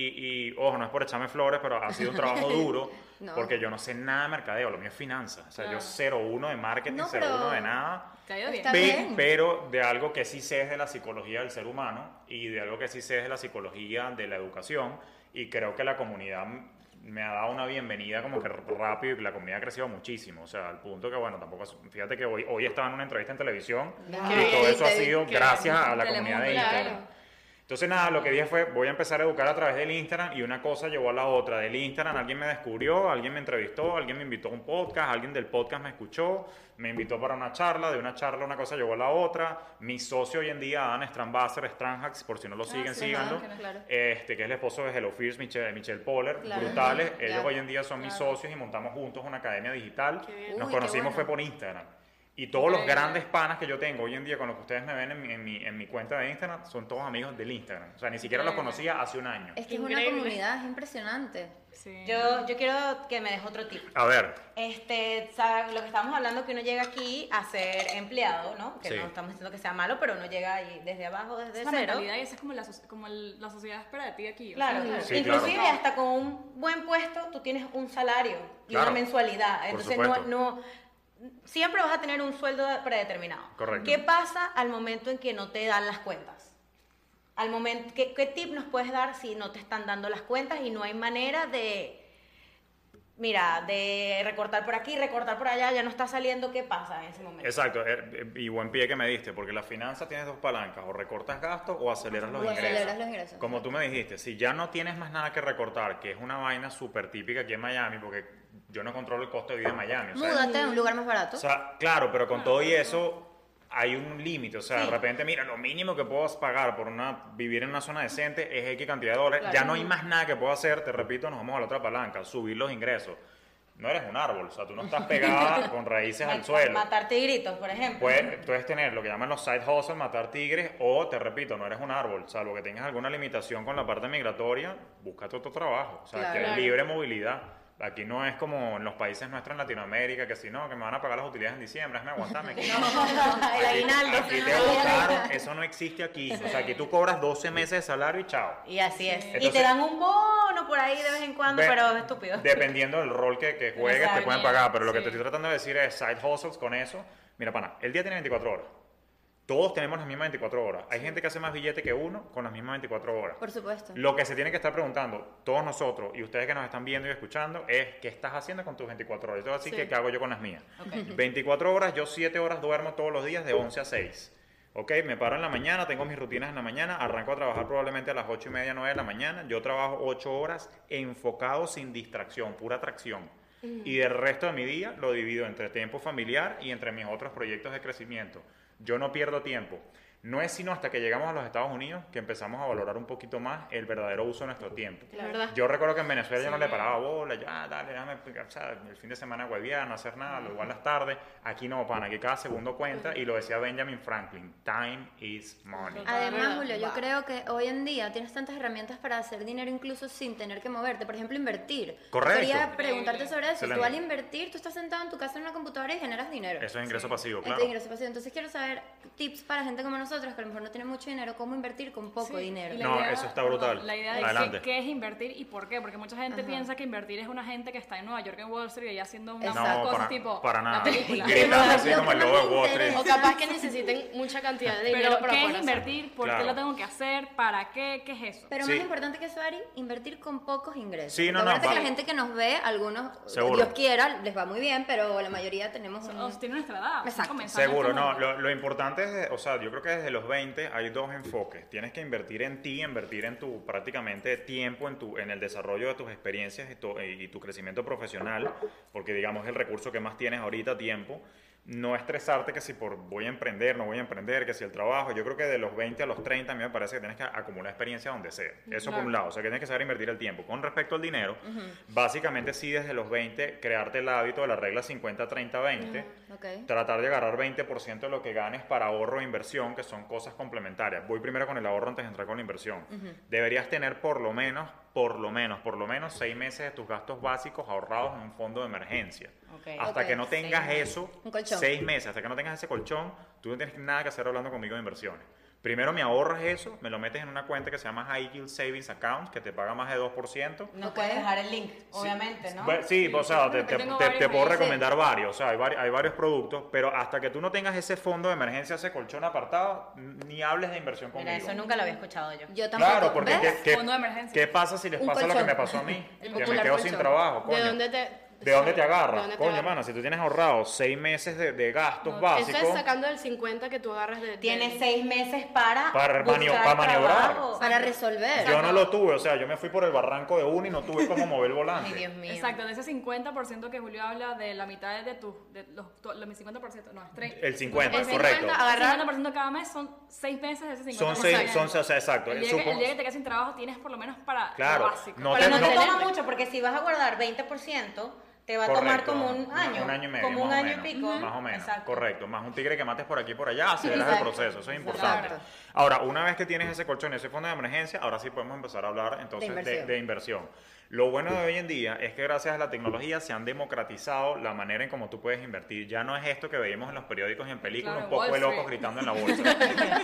y, ojo, no es por echarme flores, pero ha sido un trabajo duro. No. Porque yo no sé nada de mercadeo, lo mío es finanzas. O sea, yo cero uno de marketing, No, cero uno de nada. Bien. Pe- bien. pero de algo que sí sé es de la psicología del ser humano y de algo que sí sé es de la psicología de la educación. Y creo que la comunidad me ha dado una bienvenida como que rápido y la comunidad ha crecido muchísimo. O sea, al punto que, bueno, tampoco. Fíjate que hoy, hoy estaba en una entrevista en televisión y todo eso ha sido gracias a la comunidad de. Instagram. Entonces, nada, lo que dije fue, voy a empezar a educar a través del Instagram y una cosa llevó a la otra. Del Instagram alguien me descubrió, alguien me entrevistó, alguien me invitó a un podcast, alguien del podcast me escuchó, me invitó para una charla, de una charla una cosa llevó a la otra. Mi socio hoy en día, Adam Strambasser, Stranhax, por si no lo siguen, sí, síganlo. claro. Este, que es el esposo de Hello Fierce, Michelle, Michelle Poller, Claro. brutales. Ellos hoy en día son mis socios y montamos juntos una academia digital. Nos Uy, conocimos bueno. fue por Instagram. Y todos los grandes panas que yo tengo hoy en día con los que ustedes me ven en mi, en mi, en mi cuenta de Instagram son todos amigos del Instagram. O sea, ni siquiera los conocía hace un año. Es que es una comunidad, es impresionante. Sí. Yo, yo quiero que me des otro tip. A ver, Este, lo que estamos hablando que uno llega aquí a ser empleado, ¿no? Que Sí. no estamos diciendo que sea malo, pero uno llega ahí desde abajo, desde Esa es cero. y esa es como la, como el- la sociedad espera de ti aquí. Claro, sea, claro. Sí, Inclusive claro. hasta con un buen puesto tú tienes un salario y Claro. una mensualidad. Por Entonces no siempre vas a tener un sueldo predeterminado. Correcto. ¿Qué pasa al momento en que no te dan las cuentas? Al momento, ¿qué, qué tip nos puedes dar si no te están dando las cuentas y no hay manera de mira, de recortar por aquí, recortar por allá, ya no está saliendo, ¿qué pasa en ese momento? Exacto, eh, eh, y buen pie que me diste, porque la finanza tienes dos palancas, o recortas gastos o aceleras los O ingresos. aceleras los ingresos, Como tú me dijiste, si ya no tienes más nada que recortar, que es una vaina súper típica aquí en Miami, porque yo no controlo el costo de vida en Miami. o sea, Múdate a un lugar más barato. o sea, claro, pero con todo y eso hay un límite. O sea, de repente, mira, lo mínimo que puedo pagar por una, vivir en una zona decente es X cantidad de dólares. Ya no hay más nada que puedo hacer. Te repito, nos vamos a la otra palanca, subir los ingresos. No eres un árbol, o sea, tú no estás pegada con raíces al suelo. Matar tigritos, por ejemplo. Puedes, puedes tener lo que llaman los side hustle, matar tigres, o te repito, no eres un árbol, salvo que tengas alguna limitación con la parte migratoria, búscate otro trabajo. O sea, Claro. que hay Claro. libre movilidad. Aquí no es como en los países nuestros en Latinoamérica, que si no, que me van a pagar las utilidades en diciembre, déjame aguantarme. Aquí no. el aguinaldo. Aquí te votaron, eso no existe aquí. O sea, aquí tú cobras 12 meses de salario y chao. Y así es. y te dan un bono por ahí de vez en cuando, Ve- pero es estúpido. Dependiendo del rol que, que juegues, te pueden pagar. Pero lo que Sí. te estoy tratando de decir es side hustles con eso. Mira, pana, el día tiene 24 horas. Todos tenemos las mismas 24 horas. Hay gente que hace más billete que uno con las mismas 24 horas. Por supuesto. Lo que se tiene que estar preguntando, todos nosotros y ustedes que nos están viendo y escuchando, es qué estás haciendo con tus 24 horas. Yo te voy a decir Sí. que qué hago yo con las mías. 24 horas, yo 7 horas duermo todos los días de 11 a 6. Ok, me paro en la mañana, tengo mis rutinas en la mañana, arranco a trabajar probablemente a las 8 y media, 9 de la mañana. Yo trabajo 8 horas enfocado sin distracción, pura tracción. Y el resto de mi día lo divido entre tiempo familiar y entre mis otros proyectos de crecimiento. Yo no pierdo tiempo. No es sino hasta que llegamos a los Estados Unidos que empezamos a valorar un poquito más el verdadero uso de nuestro tiempo. La verdad. Yo recuerdo que en Venezuela yo no le paraba bola, ya, dale, o sea, el fin de semana huevear, no hacer nada, lo igual las tardes. Aquí no, pana, aquí cada segundo cuenta, y lo decía Benjamin Franklin, time is money. Además. Julio, yo creo que hoy en día tienes tantas herramientas para hacer dinero incluso sin tener que moverte. Por ejemplo, invertir. Correcto. Quería preguntarte sobre eso. Excelente. Tú al invertir, tú estás sentado en tu casa en una computadora y generas dinero. Eso es ingreso pasivo, Este claro. ingreso pasivo. Entonces quiero saber tips para gente como nosotros que a lo mejor no tiene mucho dinero, cómo invertir con poco Sí, dinero. la No, idea- eso está brutal. La idea de Adelante. qué, qué es invertir y por qué, porque mucha gente piensa que invertir es una gente que está en Nueva York, en Wall Street, y haciendo unas Exacto. cosas para, tipo para la nada. película. Gritando así como el lobo de Wall Street. O capaz que necesiten mucha cantidad de dinero Pero para ¿qué es invertir? ¿Por Claro. qué lo tengo que hacer? ¿Para qué? ¿Qué es eso? Pero Sí. más importante que eso, Ari, invertir con pocos ingresos. Sí, no, Porque no, que la gente que nos ve, algunos, Seguro. Dios quiera, les va muy bien, pero la mayoría tenemos un... Tiene nuestra edad. Exacto. Seguro, no. Lo, lo importante es, de- o sea, yo creo que desde los 20 hay dos enfoques. Tienes que invertir en ti, invertir en tu prácticamente tiempo, en, tu, en el desarrollo de tus experiencias y tu, y tu crecimiento profesional, porque digamos es el recurso que más tienes ahorita, tiempo. No estresarte que si por voy a emprender, no voy a emprender, que si el trabajo. Yo creo que de los 20 a los 30 a mí me parece que tienes que acumular experiencia donde sea. Eso por un lado, o sea que tienes que saber invertir el tiempo. Con respecto al dinero, básicamente sí desde los 20 crearte el hábito de la regla 50-30-20 Ok. tratar de agarrar 20% de lo que ganes para ahorro e inversión, que son cosas complementarias. Voy primero con el ahorro antes de entrar con la inversión. Deberías tener por lo menos, por lo menos, por lo menos seis meses de tus gastos básicos ahorrados en un fondo de emergencia. Hasta que no tengas seis eso, seis meses, hasta que no tengas ese colchón, tú no tienes nada que hacer hablando conmigo de inversiones. Primero me ahorras eso, me lo metes en una cuenta que se llama High Yield Savings Account, que te paga más de 2%. No puedes dejar el link, obviamente, ¿no? Bueno, Sí, o sea, te, te- puedo recomendar varios, o sea, hay, vari- hay varios productos, pero hasta que tú no tengas ese fondo de emergencia, ese colchón apartado, ni hables de inversión conmigo. Mira, eso nunca lo había escuchado yo. Yo tampoco. Claro, porque ¿ves? ¿qué, qué- Fondo de emergencia. qué pasa si les pasa lo que me pasó a mí? El que me quedo sin trabajo, coño. ¿De dónde te, ¿De dónde te ¿De agarras? dónde te Coño, agarras? mano, si tú tienes ahorrado seis meses de, de gastos No, básicos, Eso es sacando del 50 que tú agarras de... de- Tienes seis meses para, Para buscar manio- para maniobrar. trabajo. Para resolver. yo no lo tuve, o sea, yo me fui por el barranco de uno y no tuve cómo mover el volante. Ay, Dios mío. Exacto, de ese 50% que Julio habla, de la mitad de tus, de los, los 50%, no, es 30. El 50, El correcto. 50, El agarrar- 50% cada mes son 6 meses de ese 50%. Son seis, son, o sea, exacto. El día, que, el día que te quedas sin trabajo tienes por lo menos para Claro, lo básico. no Pero te- no te toma mucho, porque si vas a guardar 20%, te va a tomar como un año. Un año y medio. Como un año menos, y pico. Más o menos. Exacto. Correcto. Más un tigre que mates por aquí y por allá, aceleras el proceso. Eso es importante. Exacto. Ahora, una vez que tienes ese colchón, ese fondo de emergencia, ahora sí podemos empezar a hablar entonces De de inversión. Lo bueno de hoy en día es que gracias a la tecnología se han democratizado la manera en cómo tú puedes invertir. Ya no es esto que veíamos en los periódicos y en películas, Claro, un poco de locos gritando en la bolsa.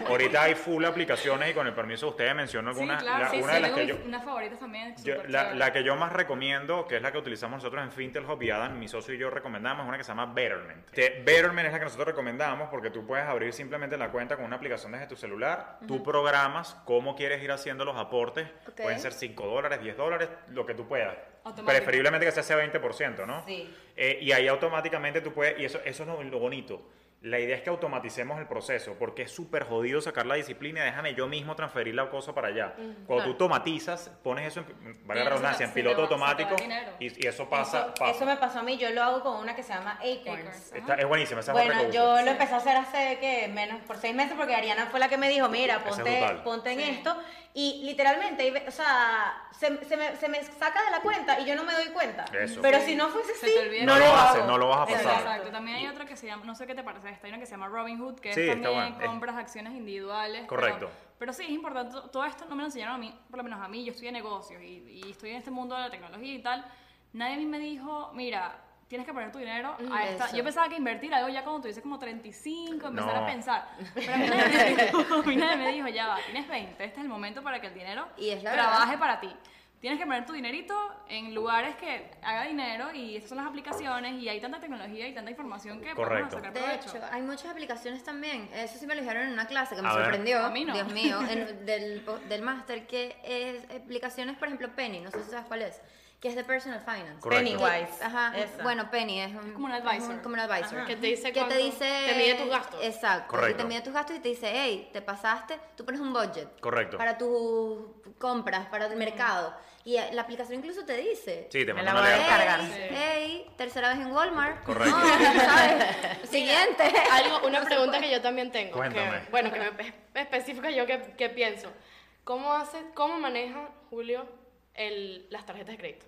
Ahorita hay full aplicaciones y con el permiso de ustedes menciono Sí, algunas. claro, la- sí, una sí, de las que yo, mis- unas favoritas también. yo- la, que yo más recomiendo, que es la que utilizamos nosotros en Fintel Hub y Adam, mi socio y yo recomendamos, es una que se llama Betterment. Te- Betterment es la que nosotros recomendamos porque tú puedes abrir simplemente la cuenta con una aplicación desde tu celular, tú programas cómo quieres ir haciendo los aportes, pueden ser 5 dólares, 10 dólares, lo que que tú puedas. Preferiblemente que sea ese 20%, ¿no? Sí. Eh, y ahí automáticamente tú puedes, y eso, eso es lo, lo bonito. La idea es que automaticemos el proceso, porque es súper jodido sacar la disciplina. Déjame yo mismo transferir la cosa para allá. Cuando tú automatizas, pones eso en, vale la redundancia, en piloto automático y, y eso pasa. Eso, pasa. eso me pasó a mí, yo lo hago con una que se llama Acorns. Acorns. Está- es buenísima, esa es otra Bueno, yo lo empecé a hacer hace que menos por seis meses porque Ariana fue la que me dijo, mira, es ponte, ponte en esto y literalmente, o sea, se, se me, se me saca de la cuenta y yo no me doy cuenta. Eso. Pero si no fuese Se así, no, No lo haces, no lo vas a pasar. Exacto. También hay otra que se llama, no sé qué te parece, esta hay una que se llama Robinhood, que Sí, es está también bueno. Es- compras acciones individuales. Correcto. Pero, pero sí, es importante, todo esto no me lo enseñaron a mí, por lo menos a mí, yo estudié negocios y, y estoy en este mundo de la tecnología y tal. Nadie a mí me dijo, mira, tienes que poner tu dinero a esta. Eso. Yo pensaba que invertir algo ya cuando tuviese como 35, empezar No. a pensar. Pero a mí nadie me dijo, a mí nadie me dijo, ya va, tienes 20, este es el momento para que el dinero Y es la trabaje verdad. para ti. Tienes que poner tu dinerito en lugares que haga dinero y esas son las aplicaciones y hay tanta tecnología y tanta información que podemos Correcto. sacar De provecho. hecho, hay muchas aplicaciones también. Eso sí me lo dijeron en una clase que me A sorprendió. A mí no. Dios mío, en- del, del máster, que es aplicaciones, por ejemplo, Penny, no sé si sabes cuál es, que es de Personal Finance. Correcto. Pennywise. Ajá, Esa. bueno, Penny es, un, como un advisor. como un advisor. Ajá. Que te dice que te dice te mide tus gastos. Exacto. Correcto. Y te mide tus gastos y te dice, hey, te pasaste, tú pones un budget. Correcto. Para tus compras, para el mercado. Y la aplicación incluso te dice. Sí, te manda la una alerta. descargar. Hey, hey, tercera vez en Walmart. Correcto. No, ¿sabes? Siguiente. Algo, una No pregunta que yo también tengo. Cuéntame. Que, bueno, que me es- específica yo que, que pienso. ¿Cómo hace, cómo maneja Julio el, las tarjetas de crédito?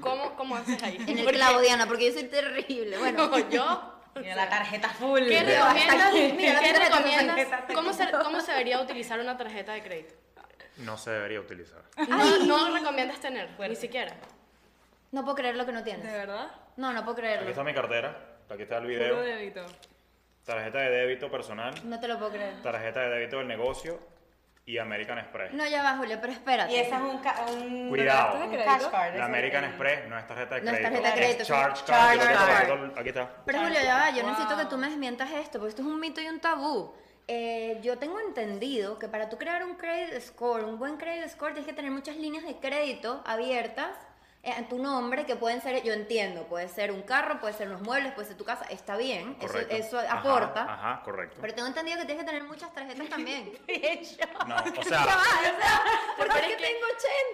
¿Cómo, ¿Cómo haces ahí? En el Porque- clavo, Diana, porque yo soy terrible. Bueno, No, yo. Mira la tarjeta full. ¿Qué recomiendas? mira, ¿Qué recomiendas? ¿Cómo se, ¿Cómo se debería utilizar una tarjeta de crédito? No se debería utilizar. No, no recomiendas tener, ni siquiera. no puedo creer lo que no ¿De tienes. verdad? No, no puedo Aquí creerlo. está mi cartera, aquí está el Puro video, débito. tarjeta de débito personal, No te lo puedo creer. tarjeta de débito del negocio y American Express. No, ya va, Julio, pero espérate. Y esa es un, ca- un, Cuidado. un ¿Tarjeta de cash crédito? card. La American es. Express no es tarjeta de No es crédito, tarjeta de crédito, es charge charge card. card. Yo lo- Aquí está. Pero Julio, ya va, yo necesito Wow. que tú me desmientas esto, porque esto es un mito y un tabú. Eh, yo tengo entendido que para tú crear un credit score, un buen credit score, tienes que tener muchas líneas de crédito abiertas eh, en tu nombre, que pueden ser, yo entiendo, puede ser un carro, puede ser unos muebles, puede ser tu casa, está bien, eso, Correcto. eso Ajá, aporta. Ajá, correcto. Pero tengo entendido que tienes que tener muchas tarjetas también. De hecho. No, o sea, va, o sea, ¿por Pero qué es que- tengo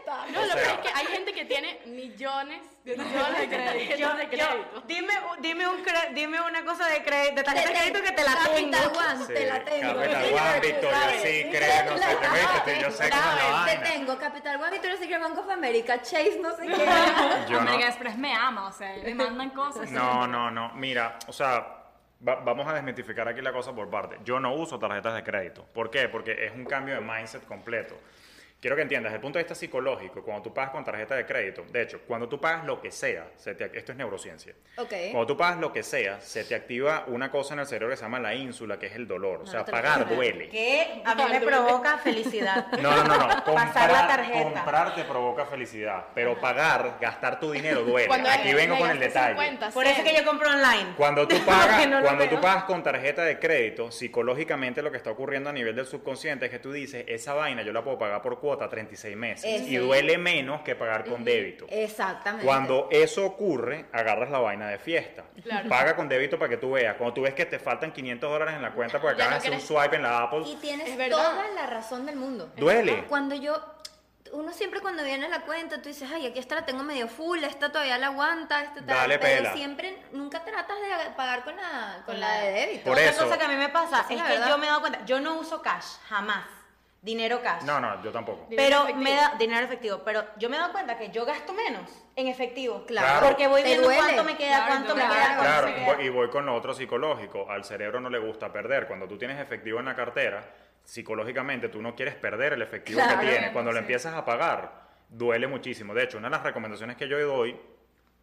80? No, lo sea- peor es que hay gente que tiene millones, millones de tarjetas Yo, de yo, crédito. dime, dime, un cre- dime una cosa de, cre- de tarjeta de crédito que te la tengo. Capital One, sí, te la tengo. Capital Sí, One, Victoria sabes. Secret, no sé yo sé cómo es la Te vaina. Tengo Capital One, Victoria's Secret, Bank of America, Chase, no sé qué. Yo no, American Express me ama, o sea, me mandan cosas. no, no, no, mira, o sea, va- vamos a desmitificar aquí la cosa por parte. Yo no uso tarjetas de crédito. ¿Por qué? Porque es un cambio de mindset completo. Quiero que entiendas, desde el punto de vista psicológico, cuando tú pagas con tarjeta de crédito, de hecho, cuando tú pagas lo que sea, se te- esto es neurociencia, Ok. Cuando tú pagas lo que sea, se te activa una cosa en el cerebro que se llama la ínsula, que es el dolor. O sea, no pagar duele. Que a mí me provoca felicidad. No, no, no, no. Comprar, Pasar la tarjeta. comprar te provoca felicidad, pero pagar, gastar tu dinero duele. Cuando Aquí vengo con el detalle. 50, Por eso es que yo compro online. Cuando tú pagas, no cuando tú pagas con tarjeta de crédito, psicológicamente lo que está ocurriendo a nivel del subconsciente es que tú dices, esa vaina yo la puedo pagar por cuota 36 meses Eso. y duele menos que pagar con débito. Exactamente. Cuando eso ocurre, agarras la vaina de fiesta. Claro. Paga con débito para que tú veas. Cuando tú ves que te faltan 500 dólares en la cuenta porque acabas de no hacer un swipe en la Apple, Y tienes toda la razón del mundo. duele. Cuando yo, uno siempre cuando viene la cuenta, tú dices, ay, aquí esta la tengo medio full, esta todavía la aguanta, esta tal, Dale pero pela. siempre, nunca tratas de pagar con la, con Con la de débito. Por Otra eso- cosa que a mí me pasa es es que verdad. yo me he dado cuenta, yo no uso cash, jamás. Dinero cash. No, no, yo tampoco. Dinero Pero efectivo. me da dinero efectivo, pero yo me he dado cuenta que yo gasto menos en efectivo. Claro. Porque voy viendo duele. cuánto me queda, Claro, cuánto me claro. queda, Claro, me queda. voy- y voy con lo otro psicológico. Al cerebro no le gusta perder. Cuando tú tienes efectivo en la cartera, psicológicamente tú no quieres perder el efectivo Claro. que tienes. Cuando lo empiezas a pagar, duele muchísimo. De hecho, una de las recomendaciones que yo doy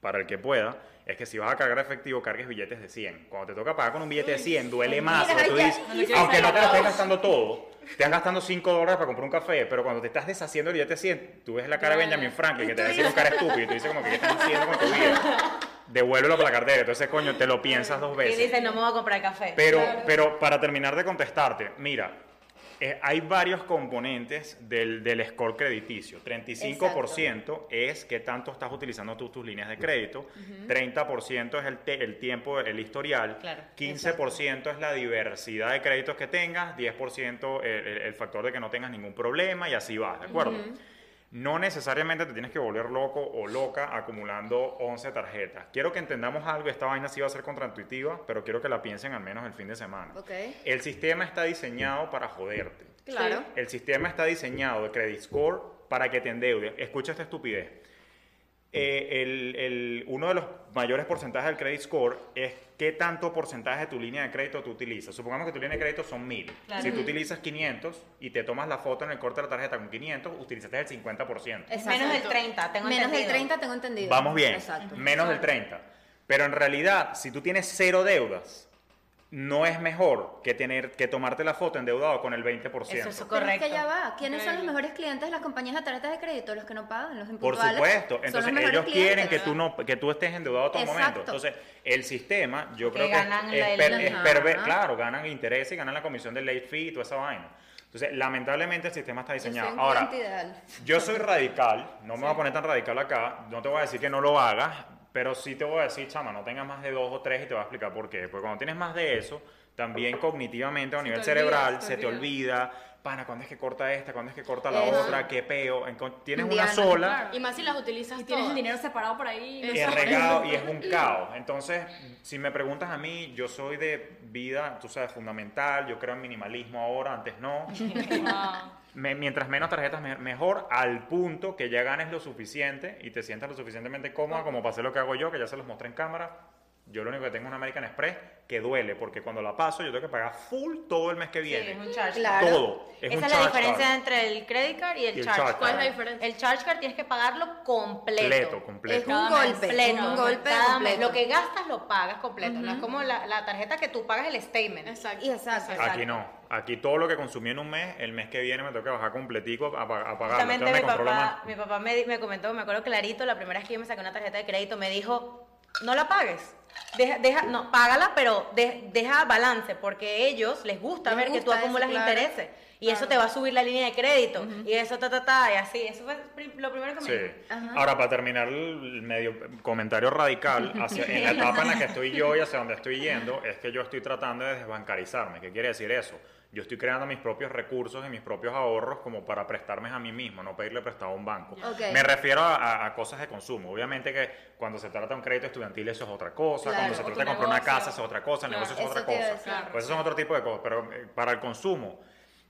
para el que pueda es que si vas a cargar efectivo, cargues billetes de 100. Cuando te toca pagar con un billete de 100, duele más. Mira, tú dices, No aunque no te lo estés gastando todo, te estás gastando 5 dólares para comprar un café, pero cuando te estás deshaciendo el billete de 100, tú ves la cara de. Benjamin Franklin que te va a decir un cara estúpido y tú dices como que ¿qué estás haciendo con tu vida? Devuélvelo para la cartera. Entonces, coño, te lo piensas dos Y veces. dices, no me voy a comprar café. Pero, pero para terminar de contestarte, mira, eh, hay varios componentes del, del score crediticio. 35% es que tanto estás utilizando tú tus líneas de crédito, 30% es el, te- el tiempo, el historial, Claro, 15% es la diversidad de créditos que tengas, 10% el, el- el factor de que no tengas ningún problema y así vas, ¿de acuerdo? No necesariamente te tienes que volver loco o loca acumulando 11 tarjetas. Quiero que entendamos algo, esta vaina sí va a ser contraintuitiva, pero quiero que la piensen al menos el fin de semana. Ok. El sistema está diseñado para joderte. Claro. El sistema está diseñado de credit score para que te endeude. Escucha esta estupidez. Eh, el- el- uno de los mayores porcentajes del credit score es qué tanto porcentaje de tu línea de crédito tú utilizas. Supongamos que tu línea de crédito son 1000. Claro. Si tú utilizas 500 y te tomas la foto en el corte de la tarjeta con 500, utilizaste el 50%. Exacto. Menos del 30, tengo Menos del entendido. 30 tengo entendido. Vamos bien, Exacto. menos del 30. Pero en realidad, si tú tienes cero deudas, no es mejor que tener que tomarte la foto endeudado con el 20%. Eso es Pero es correcto. que ya va. ¿Quiénes son los mejores clientes de las compañías de tarjetas de crédito? Los que no pagan, los Por impuntuales. supuesto. son los Entonces ellos quieren que tú no que tú estés endeudado todo el momento. Entonces, el sistema, yo creo que ganan es, la- es per- es perver- claro, ganan interés y ganan la comisión del late fee y toda esa vaina. Entonces, lamentablemente el sistema está Yo soy diseñado. un Ahora, yo soy radical, no me voy a poner tan radical acá, no te voy a decir que no lo hagas, pero sí te voy a decir, chama, no tengas más de dos o tres y te voy a explicar por qué. Porque cuando tienes más de eso, también cognitivamente a Se nivel olvida, cerebral se se te olvida. pana, ¿cuándo es que corta esta? ¿Cuándo es que corta la Eso. otra? ¿Qué peo? Tienes una sola Y más si las utilizas Y tienes el dinero separado por ahí. y es regado y es un caos. Entonces, si me preguntas a mí, yo soy de vida, tú sabes, fundamental, yo creo en minimalismo ahora, antes no. Ah. Me- mientras menos tarjetas, me- mejor, al punto que ya ganes lo suficiente y te sientas lo suficientemente cómoda como para hacer lo que hago yo, que ya se los mostré en cámara. Yo lo único que tengo es una American Express que duele, porque cuando la paso yo tengo que pagar full todo el mes que Sí, viene. es un charge Claro. card. Todo. Es Esa un es la diferencia card. entre el credit card y el, Y el charge charge card. ¿Cuál es la diferencia? El charge card tienes que pagarlo completo. Completo, completo. Es un golpe. Completo. Un golpe mes. completo. Lo que gastas lo pagas completo. No es como la, la tarjeta que tú pagas el statement. Exacto. Y exacto. Aquí no. Aquí todo lo que consumí en un mes, el mes que viene me tengo que bajar completico a, a pagarlo. Justamente mi papá, más. mi papá me, me comentó, me acuerdo clarito, la primera vez que yo me saqué una tarjeta de crédito, me dijo, no la pagues. Deja, deja, no, págala, pero de- deja balance, porque a ellos les gusta Les ver que tú eso, acumulas claro. intereses. Y eso te va a subir la línea de crédito. Y eso, ta, ta, ta, y así. Eso fue lo primero que me Sí. dijo. Ahora, para terminar el medio comentario radical, hacia, en la etapa en la que estoy yo y hacia donde estoy yendo, es que yo estoy tratando de desbancarizarme. ¿Qué quiere decir eso? Yo estoy creando mis propios recursos y mis propios ahorros como para prestarme a mí mismo, no pedirle prestado a un banco. Me refiero a, a- a cosas de consumo. Obviamente que cuando se trata de un crédito estudiantil eso es otra cosa, Claro. cuando se trata de comprar una casa eso es otra cosa, el Claro. negocio es otra cosa. Pues esos son otro tipo de cosas, pero eh, para el consumo,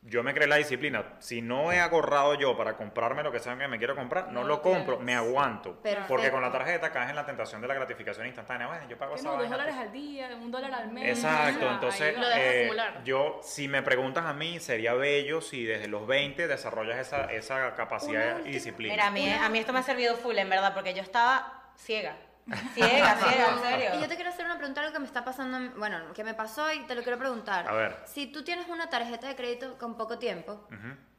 yo me creé la disciplina. Si no he ahorrado yo para comprarme lo que sea que me quiero comprar, no, No lo compro, tienes. me aguanto. Perfecto. Porque con la tarjeta caes en la tentación de la gratificación instantánea. Bueno, yo pago esa no, dos dólares al día, un dólar al mes. Exacto, Ah, entonces eh, yo, si me preguntas a mí, sería bello si desde los 20 desarrollas esa, esa capacidad y disciplina. Mira, a mí, a mí esto me ha servido full, en verdad, porque yo estaba ciega. Ciega, ciega, en serio. Y yo te quiero hacer una pregunta, algo que me está pasando, en- bueno, que me pasó y te lo quiero preguntar. A ver. Si tú tienes una tarjeta de crédito con poco tiempo,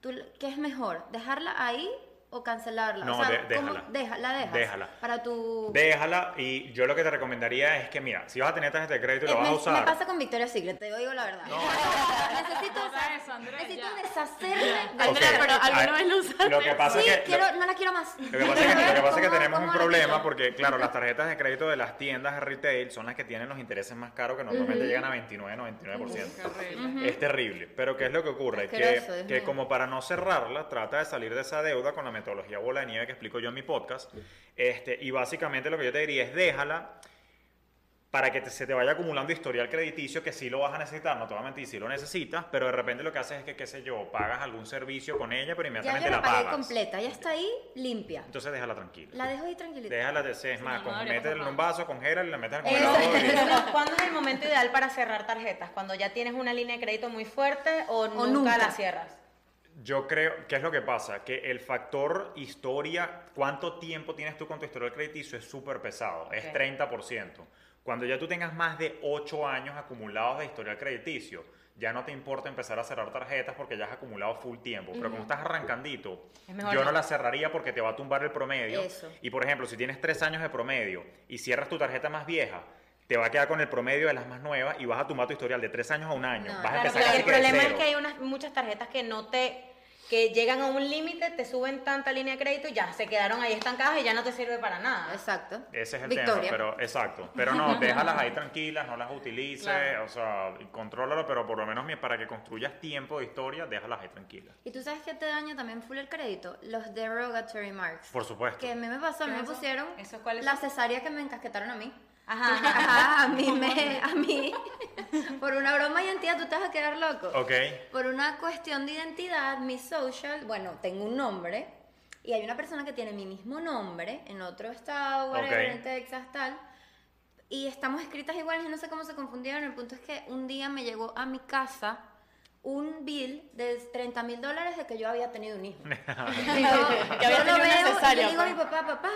¿tú, ¿qué es mejor? ¿Dejarla ahí o cancelarla? No, o sea, de- ¿cómo- déjala. deja- la dejas. Déjala. Para tu... Déjala y yo lo que te recomendaría es que, mira, si vas a tener tarjeta de crédito y la vas a usar. me pasa con Victoria's Secret, te digo la verdad. necesito, eso, Andrea, necesito deshacerme de. Andrea, pero alguna vez lo usaste. Lo que pasa Sí, es que. quiero, lo- no la quiero más. Lo que pasa es que, lo que, pasa es que ¿Cómo- tenemos un problema porque, claro, las tarjetas de crédito de las tiendas de retail son las que tienen los intereses más caros que normalmente llegan a 29, 99%. Qué horrible. Es terrible. Pero ¿qué es lo que ocurre? Que que como para no cerrarla, trata de salir de esa deuda con la metodología bola de nieve que explico yo en mi podcast. Este, y básicamente lo que yo te diría es déjala para que te- se te vaya acumulando historial crediticio que sí lo vas a necesitar, no te voy a mentir, sí lo necesitas, pero de repente lo que haces es que, qué sé yo, pagas algún servicio con ella, pero Ya inmediatamente yo la la pagué pagas. completa, ya está ahí limpia. Entonces déjala tranquila. La dejo ahí tranquilita. Déjala de ser, es más, no, métela en un vaso, congélala y la metes Eso. congelador. ¿Cuándo es el momento ideal para cerrar tarjetas? ¿Cuando ya tienes una línea de crédito muy fuerte o, nunca, nunca. la cierras? Yo creo, ¿qué es lo que pasa? Que el factor historia, cuánto tiempo tienes tú con tu historial crediticio es súper pesado, es Ok. 30%. Cuando ya tú tengas más de 8 años acumulados de historial crediticio, ya no te importa empezar a cerrar tarjetas porque ya has acumulado full tiempo. Pero como estás arrancandito, Es yo no la cerraría porque te va a tumbar el promedio. Eso. Y por ejemplo, si tienes 3 años de promedio y cierras tu tarjeta más vieja, te va a quedar con el promedio de las más nuevas y vas a tumbar tu historial de tres años a un año. No, vas a Claro, empezar casi el problema es que hay unas, muchas tarjetas que no te que llegan a un límite, te suben tanta línea de crédito y ya se quedaron ahí estancadas y ya no te sirve para nada. Exacto. Ese es el Victoria. tema, pero exacto. Pero no, déjalas ahí tranquilas, no las utilices, Claro. o sea, contrólalo, pero por lo menos para que construyas tiempo de historia, déjalas ahí tranquilas. ¿Y tú sabes qué te daña también full el crédito? Los derogatory marks. Por supuesto. Que a mí me pasó, a mí ¿Qué me eso? pusieron ¿Eso la cesárea que me encasquetaron a mí. Ajá, ajá. A mí me, a mí, por una broma de identidad, tú te vas a quedar loco. Ok. Por una cuestión de identidad, mi social, bueno, tengo un nombre y hay una persona que tiene mi mismo nombre en otro estado, whatever, Ok. en Texas, tal. Y estamos escritas iguales y no sé cómo se confundieron. El punto es que un día me llegó a mi casa un bill de 30 mil dólares de que yo había tenido un hijo. Y yo, Que había yo lo veo y le digo a mi pues. papá, papá,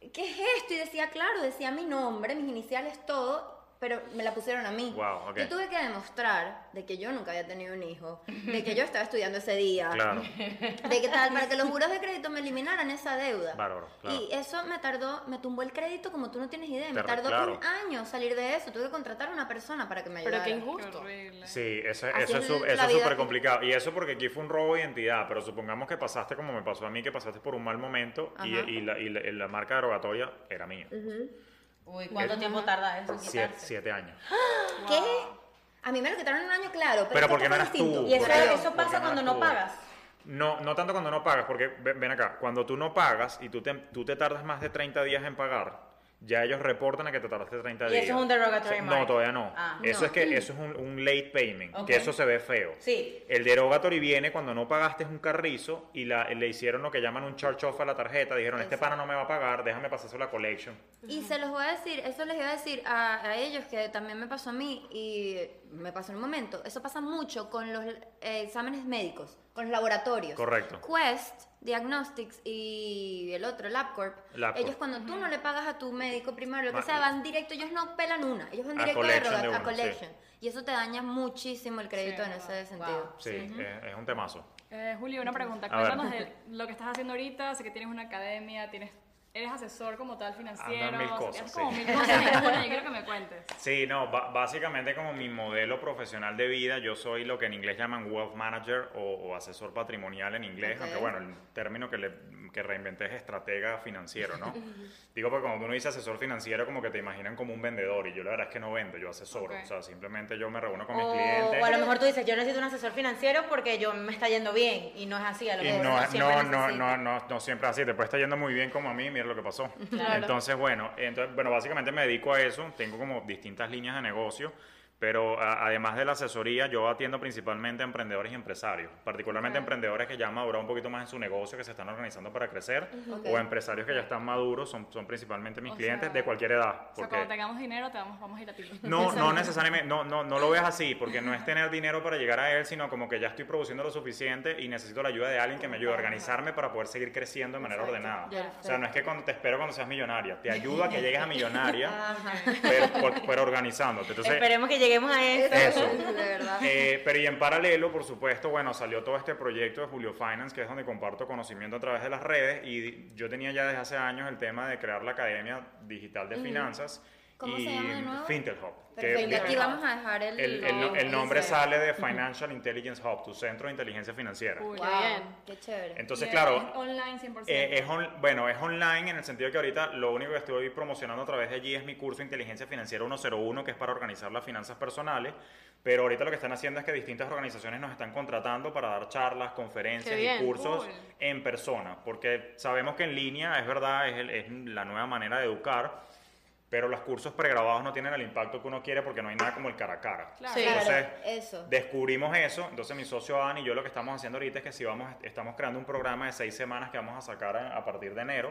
¿qué es esto? Y decía, claro, decía mi nombre, mis iniciales, todo, pero me la pusieron a mí. Wow. Yo tuve que demostrar de que yo nunca había tenido un hijo, de que yo estaba estudiando ese día, Claro. de que tal, para que los buros de crédito me eliminaran esa deuda. Bárbaro, claro. Y eso me tardó, me tumbó el crédito como tú no tienes idea, me tardó claro. un año salir de eso, tuve que contratar a una persona para que me Pero ayudara. qué Qué injusto. Sí, eso, eso es súper complicado. Y eso porque aquí fue un robo de identidad, pero supongamos que pasaste como me pasó a mí, que pasaste por un mal momento y, Ajá. y la, y la- y la marca derogatoria era mía. Uy, ¿cuánto Es- tiempo tarda eso en Siete, quitarse? siete años. ¿Qué? A mí me lo quitaron en un año, claro, pero, Pero porque no eras tú. distinto. Y eso, eso pasa no cuando no pagas. No, no tanto cuando no pagas, porque ven, ven acá, cuando tú no pagas y tú te, tú te tardas más de 30 días en pagar, ya ellos reportan a que te tardaste 30 ¿Y días. eso es un derogatory mark? No, todavía no. Ah. eso No. es que eso es un, un late payment, que eso se ve feo. Sí. El derogatory viene cuando no pagaste un carrizo y la- le hicieron lo que llaman un charge off a la tarjeta, dijeron, este pana no me va a pagar, déjame pasarse la collection. Y se los voy a decir, eso les iba a decir a, a ellos que también me pasó a mí y me pasó en un momento. Eso pasa mucho con los eh, exámenes médicos, con los laboratorios. Correcto. Quest, Diagnostics y el otro, LabCorp. LabCorp. Ellos cuando tú no le pagas a tu médico primario, lo que sea, van directo, ellos no pelan una, ellos van A directo collection roga- de a una, sí. collection. Y eso te daña muchísimo el crédito Sí, en ese sentido. Sí, es, es un temazo. Eh, Julio, una pregunta. A. Cuéntanos de lo que estás haciendo ahorita. Sé que tienes una academia, tienes, eres asesor como tal financiero. Mil cosas, sí. como mil cosas. Yo quiero que me cuentes. Sí, no, básicamente como mi modelo profesional de vida, yo soy lo que en inglés llaman wealth manager o, o asesor patrimonial en inglés, Ok. aunque bueno, el término que, le, que reinventé es estratega financiero, ¿no? Digo porque cuando uno dice asesor financiero como que te imaginan como un vendedor y yo la verdad es que no vendo, yo asesoro, Ok. o sea, simplemente yo me reúno con mis O, clientes. o a lo mejor tú dices, yo necesito un asesor financiero porque yo me está yendo bien. Y no es así, a lo mejor no, no, no, necesita. no, no, no siempre así, te puede estar yendo muy bien como a mí, mira lo que pasó. Claro. Entonces, bueno, entonces, bueno, básicamente me dedico a eso, tengo como distintas líneas de negocio, pero a- además de la asesoría, yo atiendo principalmente a emprendedores y empresarios, particularmente emprendedores que ya han madurado un poquito más en su negocio, que se están organizando para crecer, o empresarios que ya están maduros, son, son principalmente mis O clientes sea, de cualquier edad. O sea, Porque... cuando tengamos dinero, te vamos, vamos a ir a ti. No, no necesariamente, no, no, no lo veas así, porque no es tener dinero para llegar a él, sino como que ya estoy produciendo lo suficiente y necesito la ayuda de alguien que me ayude a organizarme para poder seguir creciendo de manera ordenada. O sea, no es que cuando te espero cuando seas millonaria, te ayuda a que llegues a millonaria, pero, por- organizándote. Entonces, Esperemos que lleguemos a eso. Eso. De verdad. eh, pero y en paralelo, por supuesto, bueno, salió todo este proyecto de Julio Finance, que es donde comparto conocimiento a través de las redes, y yo tenía ya desde hace años el tema de crear la Academia Digital de Finanzas ¿Cómo y se llama de nuevo? Fintech Hub. que- Aquí vamos a dejar el, el, el- el nombre sale de Financial Intelligence Hub, tu centro de inteligencia financiera. Uy, Qué Wow, bien. qué chévere. Entonces, claro, es online 100%. eh, es on- bueno, es online en el sentido que ahorita lo único que estoy promocionando a través de allí es mi curso Inteligencia Financiera 101, que es para organizar las finanzas personales. Pero ahorita lo que están haciendo es que distintas organizaciones nos están contratando para dar charlas, conferencias y cursos cool. en persona. Porque sabemos que en línea, es verdad, es, el- es la nueva manera de educar. Pero los cursos pregrabados no tienen el impacto que uno quiere porque no hay nada como el cara a cara. Claro. Sí. Claro, Entonces, eso. Descubrimos eso, entonces mi socio Adam y yo lo que estamos haciendo ahorita es que si vamos, estamos creando un programa de seis semanas que vamos a sacar a, a partir de enero,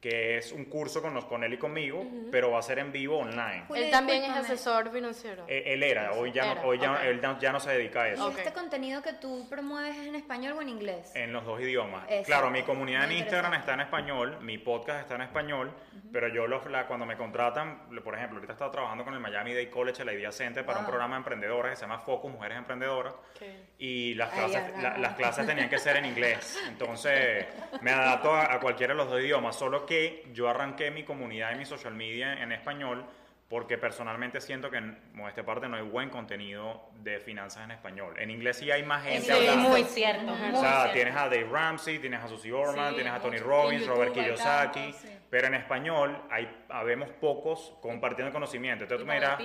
que es un curso con, los, con él y conmigo, pero va a ser en vivo online. Él también es asesor financiero. Eh, él era, hoy ya, Era, no, hoy ya, él ya- ya no se dedica a ¿Y eso. Ok. este contenido que tú promueves es en español o en inglés? En los dos idiomas. Exacto. Claro, mi comunidad en Instagram está en español, mi podcast está en español, pero yo los, la- cuando me contratan, por ejemplo, ahorita estaba trabajando con el Miami Day College, el Idea Center, para un Wow. programa de emprendedoras que se llama Focus Mujeres Emprendedoras. Ok. y las Ay, clases, agarra. la- las clases tenían que ser en inglés. Entonces, me adapto a, a cualquiera de los dos idiomas, solo que yo arranqué mi comunidad y mi social media en español porque personalmente siento que en esta parte no hay buen contenido de finanzas en español. En inglés sí hay más gente Sí, hablando. muy cierto. O muy sea, cierto. tienes a Dave Ramsey, tienes a Susie Orman, Sí, tienes a Tony Robbins, YouTube Robert Kiyosaki, tantos, sí. pero en español hay, habemos pocos compartiendo conocimiento. Entonces tú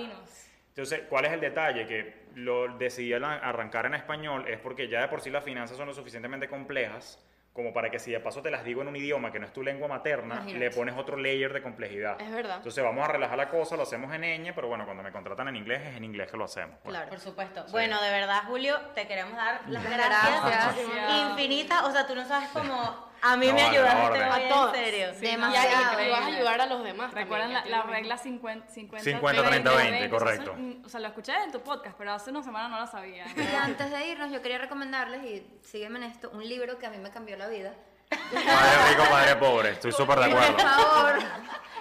entonces, ¿cuál es el detalle? Que lo decidí arrancar en español es porque ya de por sí las finanzas son lo suficientemente complejas como para que si de paso te las digo en un idioma que no es tu lengua materna, Imagínate. le pones otro layer de complejidad. Es verdad. Entonces vamos a relajar la cosa, lo hacemos en ñ, pero bueno, cuando me contratan en inglés es en inglés que lo hacemos. pues. Claro. Por supuesto. Bueno, de verdad, Julio, te queremos dar las gracias. gracias. Infinitas. O sea, tú no sabes cómo a mí No, me a la ayudaste hoy, A todos. en serio. Sí, Y, Demasiado. y- y vas a ayudar a los demás. ¿Recuerdan la, la regla 50, 50, 50, 30, 20, correcto. Eso, o sea, lo escuché en tu podcast, pero hace una semana no lo sabía. Y antes de irnos, yo quería recomendarles, y sígueme en esto, un libro que a mí me cambió la vida. Padre rico, padre pobre, estoy súper de Por acuerdo.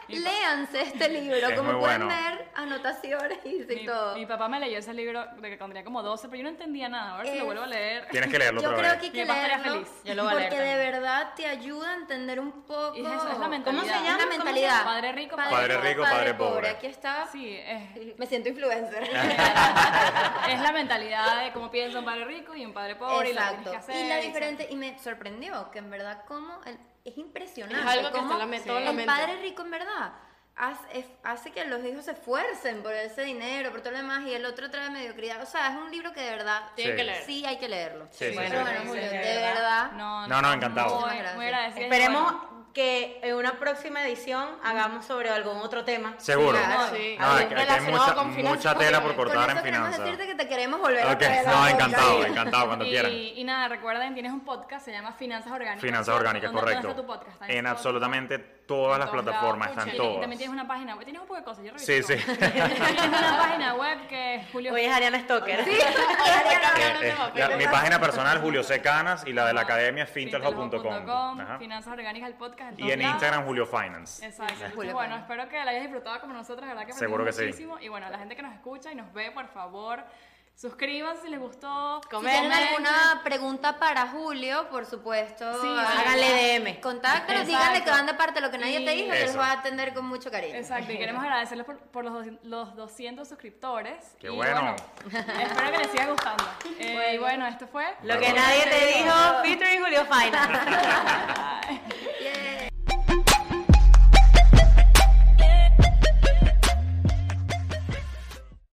Léanse este libro. Es Como pueden bueno. ver, anotaciones y Mi, todo. mi papá me leyó ese libro de que cuando tenía como 12, pero yo no entendía nada. A ver si lo vuelvo a leer. Tienes que leerlo Yo otra creo vez. que hay Mi que papá estaría leerlo feliz. Yo lo voy a leer porque de verdad te ayuda a entender un poco. Y es eso, es la ¿Cómo se llama? Es la ¿Cómo se mentalidad. llama? Padre rico, Padre rico, padre pobre. Aquí está. Sí, es, Me siento influencer. es la mentalidad de cómo piensa un padre rico y un padre pobre Exacto. y lo que tienes que hacer. Y la diferente, y me sorprendió que en verdad como el- es impresionante. Es algo que en la la el mente. padre rico en verdad hace, hace que los hijos se esfuercen por ese dinero, por todo lo demás, y el otro trae mediocridad. O sea, es un libro que de verdad Tienen Sí. que leer. sí hay que leerlo. Sí, sí, sí. bueno, Sí, Julio, sí, de verdad. No, No, no, encantado. Muy, muy. Esperemos Bueno, que en una próxima edición hagamos sobre algún otro tema. Seguro. Sí. No, hay relacionado mucha, mucha tela por cortar Con en finanzas. decirte que te queremos volver a Ok, traer a no, encantado, boca. encantado, cuando y, quieran. y nada, recuerden, tienes un podcast, se llama Finanzas Orgánicas. Finanzas orgánicas, ¿Dónde- dónde correcto. tu podcast? ¿Está En Spotify? absolutamente todas las plataformas, están Y todas. también tienes una página web, tienes un poco de cosas, yo Sí, reviso sí. todo. Tienes una página web que Julio... Hoy es Ariana Stoker. Eh, eh, la- mi página personal, Julio C. Canas, y la de la academia es fintelhub.com. Finanzas Orgánicas, el podcast. Y en. Instagram, Julio Finance. Exacto. Bueno, espero que la hayas disfrutado como nosotros, ¿verdad? Que Seguro que sí. muchísimo. Y bueno, la gente que nos escucha y nos ve, por favor, suscríbanse si les gustó. Si tienen comenten. alguna pregunta para Julio, por supuesto, Sí, Háganle DM. Contáctanos, díganle que van de parte de lo que nadie te Y- dijo, que les Eso. va a atender con mucho cariño. Exacto, y queremos agradecerles por, por los, los 200 suscriptores. Qué Y bueno. espero que les siga gustando. Eh, y bueno, esto fue. Lo que nadie te dijo, featuring Julio Finance.